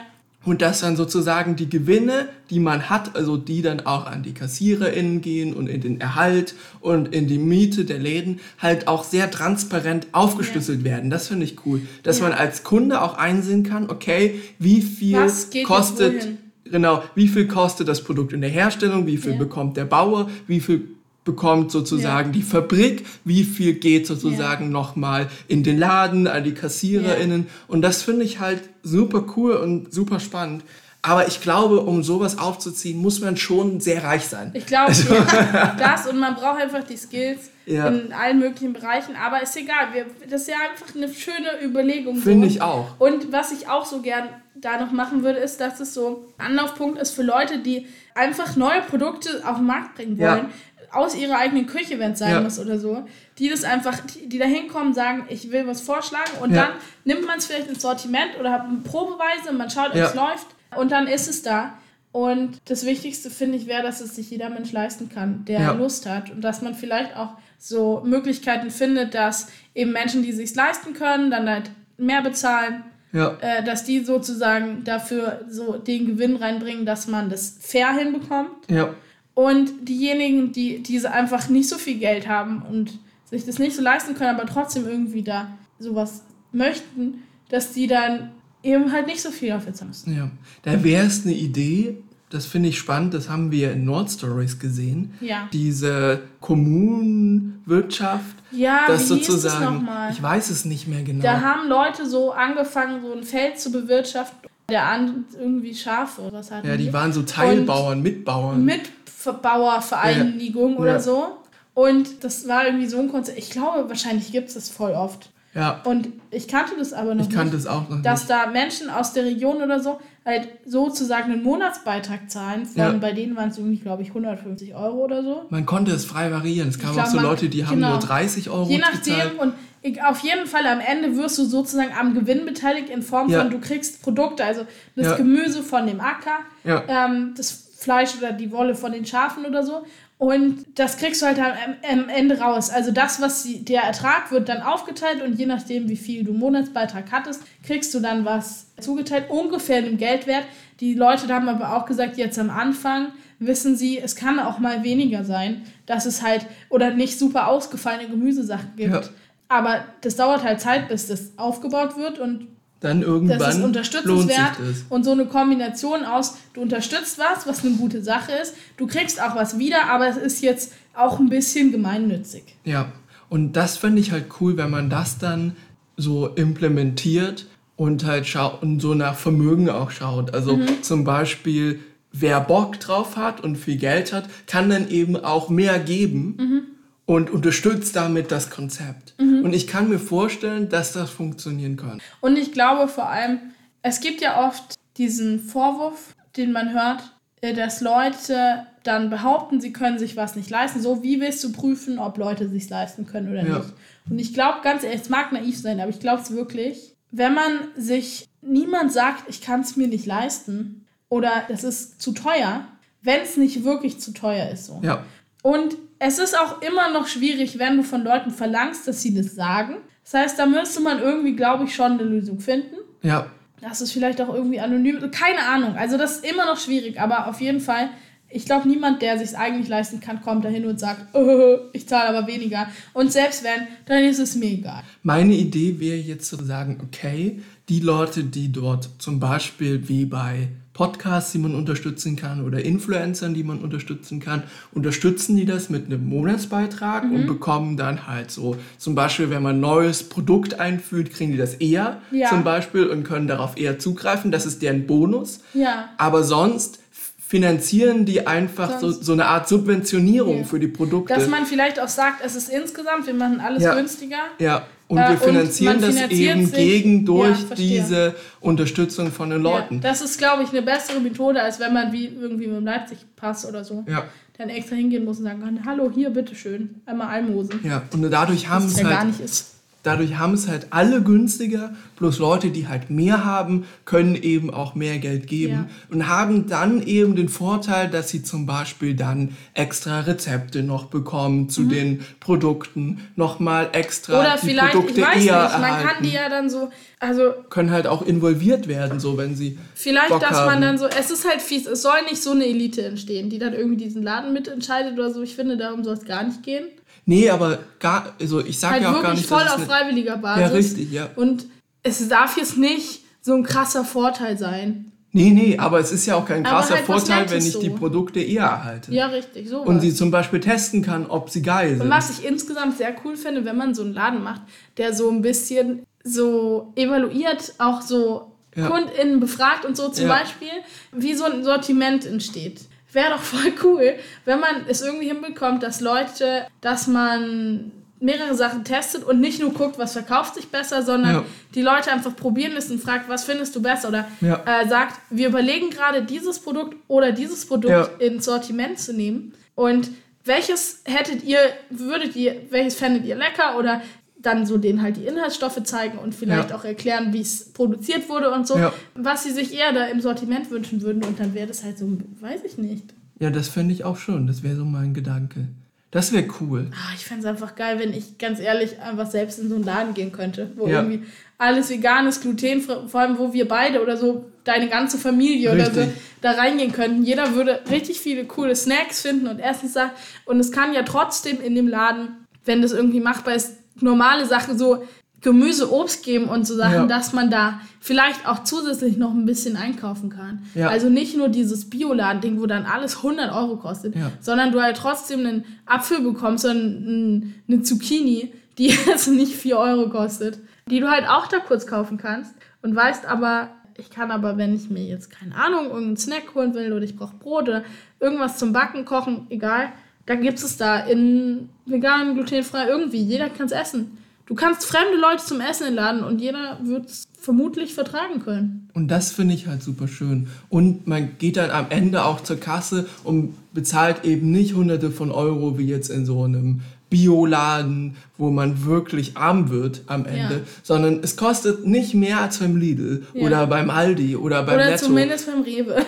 und dass dann sozusagen die Gewinne, die man hat, also die dann auch an die KassiererInnen gehen und in den Erhalt und in die Miete der Läden, halt auch sehr transparent aufgeschlüsselt werden. Das finde ich cool. Dass Ja. man als Kunde auch einsehen kann, okay, wie viel kostet? Genau, wie viel kostet das Produkt in der Herstellung, wie viel Ja. bekommt der Bauer, wie viel bekommt sozusagen die Fabrik, wie viel geht sozusagen nochmal in den Laden, an die KassiererInnen. Und das finde ich halt super cool und super spannend. Aber ich glaube, um sowas aufzuziehen, muss man schon sehr reich sein. Ich glaube, ja, das und man braucht einfach die Skills Ja. in allen möglichen Bereichen. Aber ist egal, wir, das ist ja einfach eine schöne Überlegung. Finde ich auch. Und was ich auch so gern da noch machen würde, ist, dass es so ein Anlaufpunkt ist für Leute, die einfach neue Produkte auf den Markt bringen Ja. wollen. Aus ihrer eigenen Küche, wenn es sein Ja. muss oder so. Die das einfach, die, die da hinkommen, sagen, ich will was vorschlagen und Ja. dann nimmt man es vielleicht ins Sortiment oder hat eine Probeweise, man schaut, ob Ja. es läuft und dann ist es da. Und das Wichtigste finde ich wäre, dass es sich jeder Mensch leisten kann, der Ja. Lust hat. Und dass man vielleicht auch so Möglichkeiten findet, dass eben Menschen, die sich leisten können, dann halt mehr bezahlen, Ja, äh, dass die sozusagen dafür so den Gewinn reinbringen, dass man das fair hinbekommt. ja, Und diejenigen, die diese einfach nicht so viel Geld haben und sich das nicht so leisten können, aber trotzdem irgendwie da sowas möchten, dass die dann eben halt nicht so viel dafür zahlen müssen. ja. Da wäre es eine Idee, das finde ich spannend, das haben wir in Nord Stories gesehen. Ja. Diese Kommunenwirtschaft, Ja, das sozusagen, ich weiß es nicht mehr genau. Da haben Leute so angefangen, so ein Feld zu bewirtschaften. Der andere irgendwie Schafe oder was hatten ja, die waren so Teilbauern, Mitbauern. Mitbauervereinigung oder Ja. so. Und das war irgendwie so ein Konzept. Ich glaube, wahrscheinlich gibt es das voll oft. Ja, Und ich kannte das aber noch ich kannte nicht. es auch noch Dass nicht. da Menschen aus der Region oder so halt sozusagen einen Monatsbeitrag zahlen. Von, Ja. Bei denen waren es irgendwie, glaube ich, 150 Euro oder so. Man konnte es frei variieren. Es gab glaub, auch so man- Leute, die haben genau. nur 30 Euro Je gezahlt. nachdem und ich, auf jeden Fall am Ende wirst du sozusagen am Gewinn beteiligt in Form Ja. von, du kriegst Produkte, also das Ja. Gemüse von dem Acker, ähm, das Fleisch oder die Wolle von den Schafen oder so. Und das kriegst du halt am, Ende raus. Also das, was der Ertrag wird dann aufgeteilt und je nachdem, wie viel du Monatsbeitrag hattest, kriegst du dann was zugeteilt, ungefähr dem Geldwert. Die Leute haben aber auch gesagt, jetzt am Anfang wissen sie, es kann auch mal weniger sein, dass es halt oder nicht super ausgefallene Gemüsesachen gibt. Ja. Aber das dauert halt Zeit, bis das aufgebaut wird und dann irgendwann das ist lohnt sich unterstützenswert das. und so eine Kombination aus, du unterstützt was, was eine gute Sache ist, du kriegst auch was wieder, aber es ist jetzt auch ein bisschen gemeinnützig. Ja, und das finde ich halt cool, wenn man das dann so implementiert und halt schaut und so nach Vermögen auch schaut. Also Mhm. zum Beispiel, wer Bock drauf hat und viel Geld hat, kann dann eben auch mehr geben Mhm. Und unterstützt damit das Konzept. Und ich kann mir vorstellen, dass das funktionieren kann. Und ich glaube vor allem, es gibt ja oft diesen Vorwurf, den man hört, äh, dass Leute dann behaupten, sie können sich was nicht leisten. So, wie willst du prüfen, ob Leute sich leisten können oder Ja. nicht? Und ich glaube, ganz ehrlich, es mag naiv sein, aber ich glaube es wirklich, wenn man sich, niemand sagt, ich kann es mir nicht leisten oder das ist zu teuer, wenn es nicht wirklich zu teuer ist. So. Ja, Und es ist auch immer noch schwierig, wenn du von Leuten verlangst, dass sie das sagen. Das heißt, da müsste man irgendwie, glaube ich, schon eine Lösung finden. ja, Das ist vielleicht auch irgendwie anonym. Keine Ahnung. Also das ist immer noch schwierig, aber auf jeden Fall, ich glaube, niemand, der sich eigentlich leisten kann, kommt dahin und sagt, äh, ich zahle aber weniger. Und selbst wenn, dann ist es mir egal. Meine Idee wäre jetzt zu sagen, okay, die Leute, die dort zum Beispiel wie bei Podcasts, die man unterstützen kann oder Influencern, die man unterstützen kann, unterstützen die das mit einem Monatsbeitrag Mhm. und bekommen dann halt so, zum Beispiel, wenn man ein neues Produkt einführt, kriegen die das eher Ja. zum Beispiel und können darauf eher zugreifen. Das ist deren Bonus. Ja. Aber sonst finanzieren die einfach so, so eine Art Subventionierung Ja. für die Produkte. Dass man vielleicht auch sagt, es ist insgesamt, wir machen alles Ja. günstiger. Ja, und Äh, wir und finanzieren man das eben sich- gegen durch Ja, diese Unterstützung von den Leuten. Ja, das ist, glaube ich, eine bessere Methode, als wenn man wie irgendwie mit dem Leipzig-Pass oder so Ja, dann extra hingehen muss und sagen kann, hallo, hier, bitteschön, einmal Almosen. ja. Und dadurch haben es ja gar halt, nicht ist. Dadurch haben es halt alle günstiger, bloß Leute, die halt mehr haben, können eben auch mehr Geld geben Ja. und haben dann eben den Vorteil, dass sie zum Beispiel dann extra Rezepte noch bekommen zu den Produkten, nochmal extra Mhm. Oder die vielleicht, Produkte ich weiß nicht, eher man erhalten. kann die ja dann so, also können halt auch involviert werden, so wenn sie vielleicht, Bock dass haben. man dann so, es ist halt fies, es soll nicht so eine Elite entstehen, die dann irgendwie diesen Laden mitentscheidet oder so. Ich finde, darum soll es gar nicht gehen. Nee, aber gar, also ich sage Halt ja auch gar nicht, voll auf freiwilliger Basis. Ja, richtig, ja. Und es darf jetzt nicht so ein krasser Vorteil sein. Nee, nee, aber es ist ja auch kein krasser halt Vorteil, wenn ich so. die Produkte eher erhalte. Ja, richtig, so. Und sie zum Beispiel testen kann, ob sie geil Und sind. was ich insgesamt sehr cool finde, wenn man so einen Laden macht, der so ein bisschen so evaluiert, auch so Ja. KundInnen befragt und so zum Ja. Beispiel, wie so ein Sortiment entsteht. Wäre doch voll cool, wenn man es irgendwie hinbekommt, dass Leute, dass man mehrere Sachen testet und nicht nur guckt, was verkauft sich besser, sondern Ja. die Leute einfach probieren lässt und fragt, was findest du besser? Oder Ja. äh, sagt, wir überlegen gerade dieses Produkt oder dieses Produkt Ja. ins Sortiment zu nehmen. Und welches hättet ihr, würdet ihr, welches fändet ihr lecker? Oder dann so denen halt die Inhaltsstoffe zeigen und vielleicht Ja. auch erklären, wie es produziert wurde und so, Ja. was sie sich eher da im Sortiment wünschen würden. Und dann wäre das halt so, weiß ich nicht. Ja, das fände ich auch schon. Das wäre so mein Gedanke. Das wäre cool. Ah, ich fände es einfach geil, wenn ich ganz ehrlich einfach selbst in so einen Laden gehen könnte, wo Ja. irgendwie alles vegan ist, glutenfrei, vor allem wo wir beide oder so, deine ganze Familie oder so, Richtig. da reingehen könnten. Jeder würde richtig viele coole Snacks finden und Essenssachen. Und es kann ja trotzdem in dem Laden, wenn das irgendwie machbar ist, normale Sachen, so Gemüse, Obst geben und so Sachen, Ja. dass man da vielleicht auch zusätzlich noch ein bisschen einkaufen kann. Ja. Also nicht nur dieses Bioladen-Ding, wo dann alles 100 Euro kostet, Ja. sondern du halt trotzdem einen Apfel bekommst, sondern ein- eine Zucchini, die jetzt nicht 4 Euro kostet, die du halt auch da kurz kaufen kannst und weißt aber, ich kann aber, wenn ich mir jetzt, keine Ahnung, irgendeinen Snack holen will oder ich brauche Brot oder irgendwas zum Backen, kochen, egal, dann gibt es da in vegan, glutenfrei, irgendwie, jeder kann es essen. Du kannst fremde Leute zum Essen einladen und jeder wird es vermutlich vertragen können. Und das finde ich halt super schön. Und man geht dann am Ende auch zur Kasse und bezahlt eben nicht hunderte von Euro wie jetzt in so einem Bioladen, wo man wirklich arm wird am Ende, Ja. sondern es kostet nicht mehr als beim Lidl Ja. oder beim Aldi oder beim Oder Netto. zumindest beim Rewe.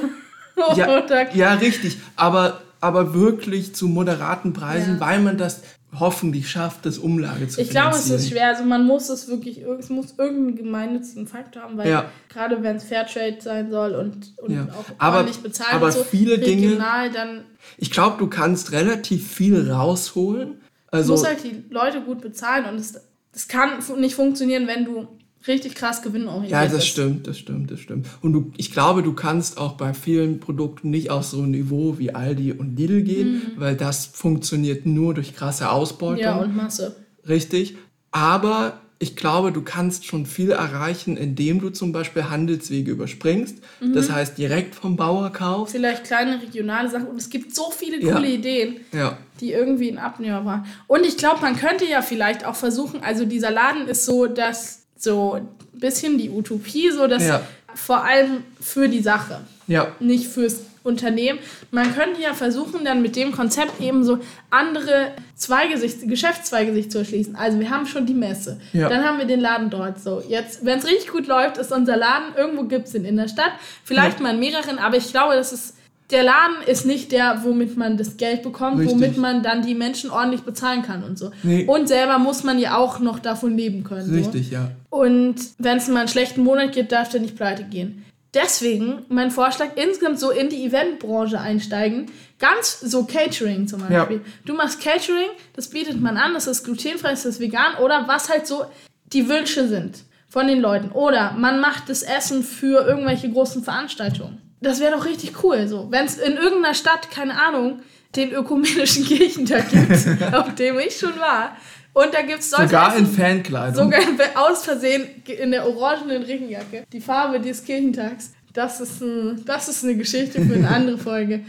Ja, Oder- ja, richtig. Aber, aber wirklich zu moderaten Preisen, Ja. weil man das hoffentlich schafft, das Umlage zu Ich glaube, es ist schwer. Also man muss es wirklich, es muss irgendeinen gemeinnützigen Faktor haben, weil Ja. gerade wenn es Fairtrade sein soll und, und Ja. auch Aber- ordentlich bezahlt aber so, viele Dinge- regional, dann Ich glaube, du kannst relativ viel rausholen. Also, muss halt die Leute gut bezahlen und es, es kann nicht funktionieren, wenn du richtig krass gewinnorientiert Ja, das ist. stimmt, das stimmt, das stimmt. Und du, ich glaube, du kannst auch bei vielen Produkten nicht auf so ein Niveau wie Aldi und Lidl gehen, weil das funktioniert nur durch krasse Ausbeutung. Mhm. Ja, und Masse. Richtig. Aber ich glaube, du kannst schon viel erreichen, indem du zum Beispiel Handelswege überspringst. Mhm. Das heißt, direkt vom Bauer kaufst. Vielleicht kleine regionale Sachen. Und es gibt so viele Ja. coole Ideen. Ja. die irgendwie ein Abnehmer waren. Und ich glaube, man könnte ja vielleicht auch versuchen, also dieser Laden ist so, dass so ein bisschen die Utopie, so dass Ja. vor allem für die Sache, Ja. nicht fürs Unternehmen. Man könnte ja versuchen, dann mit dem Konzept eben so andere Zweige sich, Geschäftszweige sich zu erschließen. Also wir haben schon die Messe, Ja. dann haben wir den Laden dort. So jetzt, wenn es richtig gut läuft, ist unser Laden irgendwo gibt es den in der Stadt, vielleicht Ja. mal in mehreren, aber ich glaube, das ist der Laden ist nicht der, womit man das Geld bekommt, Richtig. womit man dann die Menschen ordentlich bezahlen kann und so. Nee. Und selber muss man ja auch noch davon leben können. So. Richtig, ja. Und wenn es mal einen schlechten Monat gibt, darf der nicht pleite gehen. Deswegen mein Vorschlag, insgesamt so in die Eventbranche einsteigen. Ganz so Catering zum Beispiel. Ja. Du machst Catering, das bietet man an, das ist glutenfrei, das ist vegan oder was halt so die Wünsche sind von den Leuten. Oder man macht das Essen für irgendwelche großen Veranstaltungen. Das wäre doch richtig cool. So. Wenn es in irgendeiner Stadt, keine Ahnung, den ökumenischen Kirchentag gibt, auf dem ich schon war. Und da gibt es Sogar in Fankleidung. Sogar aus Versehen in der orangenen Regenjacke. Die Farbe des Kirchentags. Das ist, ein, das ist eine Geschichte für eine andere Folge.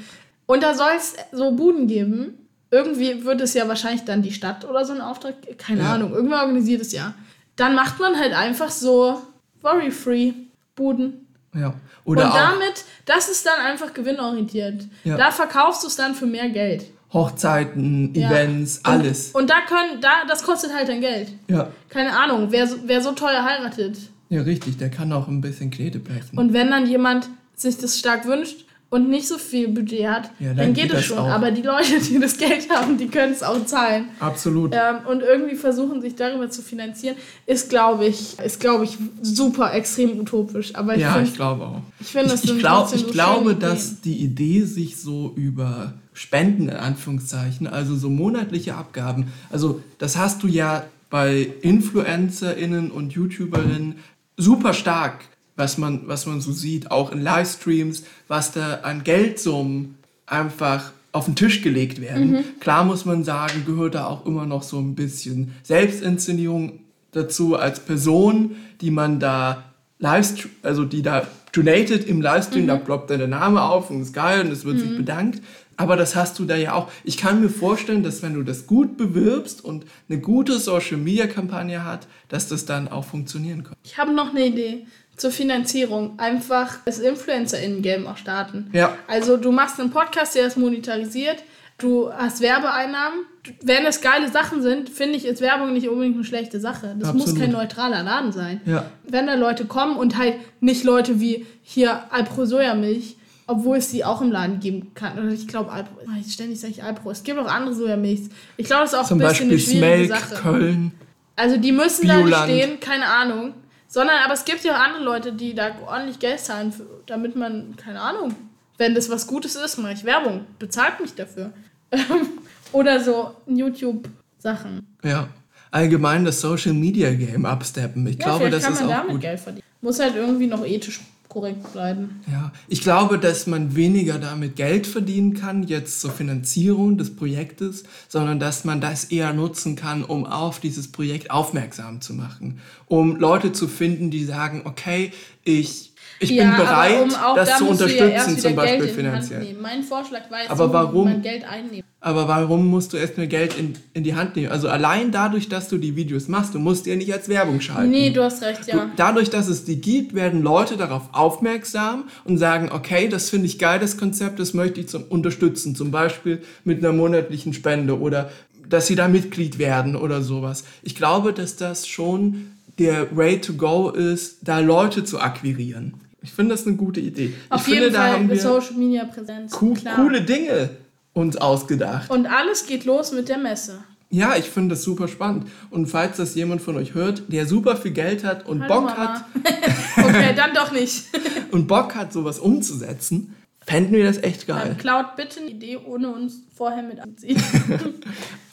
Und da soll es so Buden geben. Irgendwie wird es ja wahrscheinlich dann die Stadt oder so ein Auftrag. Keine Ja. Ahnung. Irgendwer organisiert es ja. Dann macht man halt einfach so worry-free Buden. Ja. Oder Und damit, das ist dann einfach gewinnorientiert. Ja. Da verkaufst du es dann für mehr Geld. Hochzeiten, Ja. Events, alles. Und da können, da, das kostet halt dann Geld. Ja. Keine Ahnung, wer so, wer so teuer heiratet. Ja, richtig. Der kann auch ein bisschen Knete blechen. Und wenn dann jemand sich das stark wünscht und nicht so viel Budget hat, Ja, dann, dann geht, geht es schon. auch. Aber die Leute, die das Geld haben, die können es auch zahlen. Absolut. Ähm, und irgendwie versuchen, sich darüber zu finanzieren, ist, glaube ich, ist, glaube ich, super extrem utopisch. Aber ich ja, finde, ich glaube auch. ich finde, das Ich, ich, glaub, ich so glaube, dass Ideen. die Idee sich so über Spenden in Anführungszeichen, also so monatliche Abgaben, also das hast du ja bei InfluencerInnen und YouTuberinnen super stark, was man, was man so sieht, auch in Livestreams, was da an Geldsummen einfach auf den Tisch gelegt werden. Mhm. Klar muss man sagen, gehört da auch immer noch so ein bisschen Selbstinszenierung dazu als Person, die man da Livestream, also die da donated im Livestream, da ploppt dann der Name auf und ist geil und es wird sich bedankt. Aber das hast du da ja auch. Ich kann mir vorstellen, dass wenn du das gut bewirbst und eine gute Social Media Kampagne hat, dass das dann auch funktionieren kann. Ich habe noch eine Idee zur Finanzierung. Einfach das InfluencerInnen-Game auch starten. Ja. Also du machst einen Podcast, der ist monetarisiert. Du hast Werbeeinnahmen. Wenn es geile Sachen sind, finde ich, ist Werbung nicht unbedingt eine schlechte Sache. Das muss Absolut. kein neutraler Laden sein. Ja. Wenn da Leute kommen und halt nicht Leute wie hier Alpro Sojamilch, obwohl es die auch im Laden geben kann. Oder ich glaube Alpro, Ah, ständig sage ich Alpro. Es gibt auch andere Sojamilchs. Ich glaube, das ist auch Zum ein bisschen Beispiel eine schwierige Smelk, Sache. Köln. Also die müssen da nicht Bioland. stehen, keine Ahnung. Sondern, aber es gibt ja auch andere Leute, die da ordentlich Geld zahlen, für, damit man, keine Ahnung, wenn das was Gutes ist, mache ich Werbung. Bezahlt mich dafür. Oder so YouTube-Sachen. Ja. Allgemein das Social Media Game absteppen. Ich Ja, glaube, das kann ist man auch damit gut. Geld verdienen. Muss halt irgendwie noch ethisch korrekt bleiben. Ja, ich glaube, dass man weniger damit Geld verdienen kann, jetzt zur Finanzierung des Projektes, sondern dass man das eher nutzen kann, um auf dieses Projekt aufmerksam zu machen. Um Leute zu finden, die sagen, okay, ich, ich ja, bin bereit, um auch, das da zu ja unterstützen, wieder zum Beispiel finanziell. Mein Vorschlag war jetzt, Aber warum? man Geld einnehmen. Aber warum musst du erstmal Geld in, in die Hand nehmen? Also allein dadurch, dass du die Videos machst, du musst ja nicht als Werbung schalten. Nee, du hast recht, ja. Du, dadurch, dass es die gibt, werden Leute darauf aufmerksam und sagen, okay, das finde ich geil, das Konzept, das möchte ich zum unterstützen. Zum Beispiel mit einer monatlichen Spende oder dass sie da Mitglied werden oder sowas. Ich glaube, dass das schon der Way to go ist, da Leute zu akquirieren. Ich finde das eine gute Idee. Auf ich finde, jeden da Fall haben wir Social Media Präsenz. co klar. coole Dinge uns ausgedacht. Und alles geht los mit der Messe. Ja, ich finde das super spannend. Und falls das jemand von euch hört, der super viel Geld hat und Hallo, Bock Mama. hat okay, dann doch nicht. und Bock hat, sowas umzusetzen, fänden wir das echt geil. Dann klaut bitte eine Idee, ohne uns vorher mit anziehen.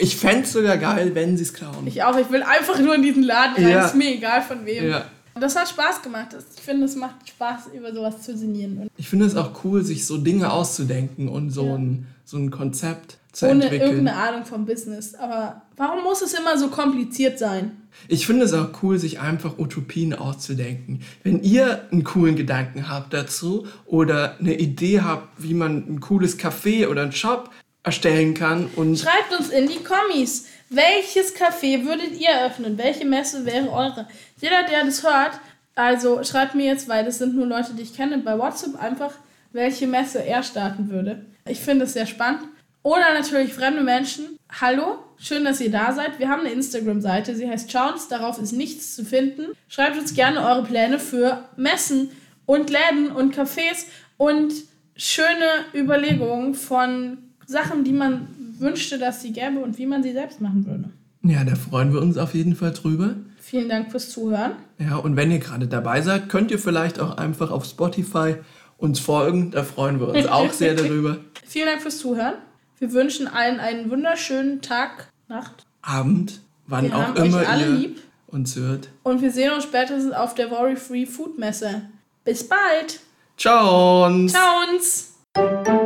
Ich fände es sogar geil, wenn sie es klauen. Ich auch, ich will einfach nur in diesen Laden rein, Ja. ist mir egal von wem. Ja. Das hat Spaß gemacht. Ich finde, es macht Spaß, über sowas zu sinnieren. Ich finde es auch cool, sich so Dinge auszudenken und so, ja. ein, so ein Konzept zu Ohne entwickeln. Ohne irgendeine Ahnung vom Business. Aber warum muss es immer so kompliziert sein? Ich finde es auch cool, sich einfach Utopien auszudenken. Wenn ihr einen coolen Gedanken habt dazu oder eine Idee habt, wie man ein cooles Café oder einen Shop erstellen kann und schreibt uns in die Kommis. Welches Café würdet ihr öffnen? Welche Messe wäre eure? Jeder, der das hört, also schreibt mir jetzt, weil das sind nur Leute, die ich kenne, bei WhatsApp einfach, welche Messe er starten würde. Ich finde es sehr spannend. Oder natürlich fremde Menschen. Hallo, schön, dass ihr da seid. Wir haben eine Instagram-Seite, sie heißt Chance, darauf ist nichts zu finden. Schreibt uns gerne eure Pläne für Messen und Läden und Cafés und schöne Überlegungen von Sachen, die man wünschte, dass sie gäbe und wie man sie selbst machen würde. Ja, da freuen wir uns auf jeden Fall drüber. Vielen Dank fürs Zuhören. Ja, und wenn ihr gerade dabei seid, könnt ihr vielleicht auch einfach auf Spotify uns folgen. Da freuen wir uns auch sehr darüber. Vielen Dank fürs Zuhören. Wir wünschen allen einen wunderschönen Tag, Nacht, Abend, wann wir auch immer ihr lieb. uns hört. Und wir sehen uns spätestens auf der Worry Free Food Messe. Bis bald. Ciao. Ciao.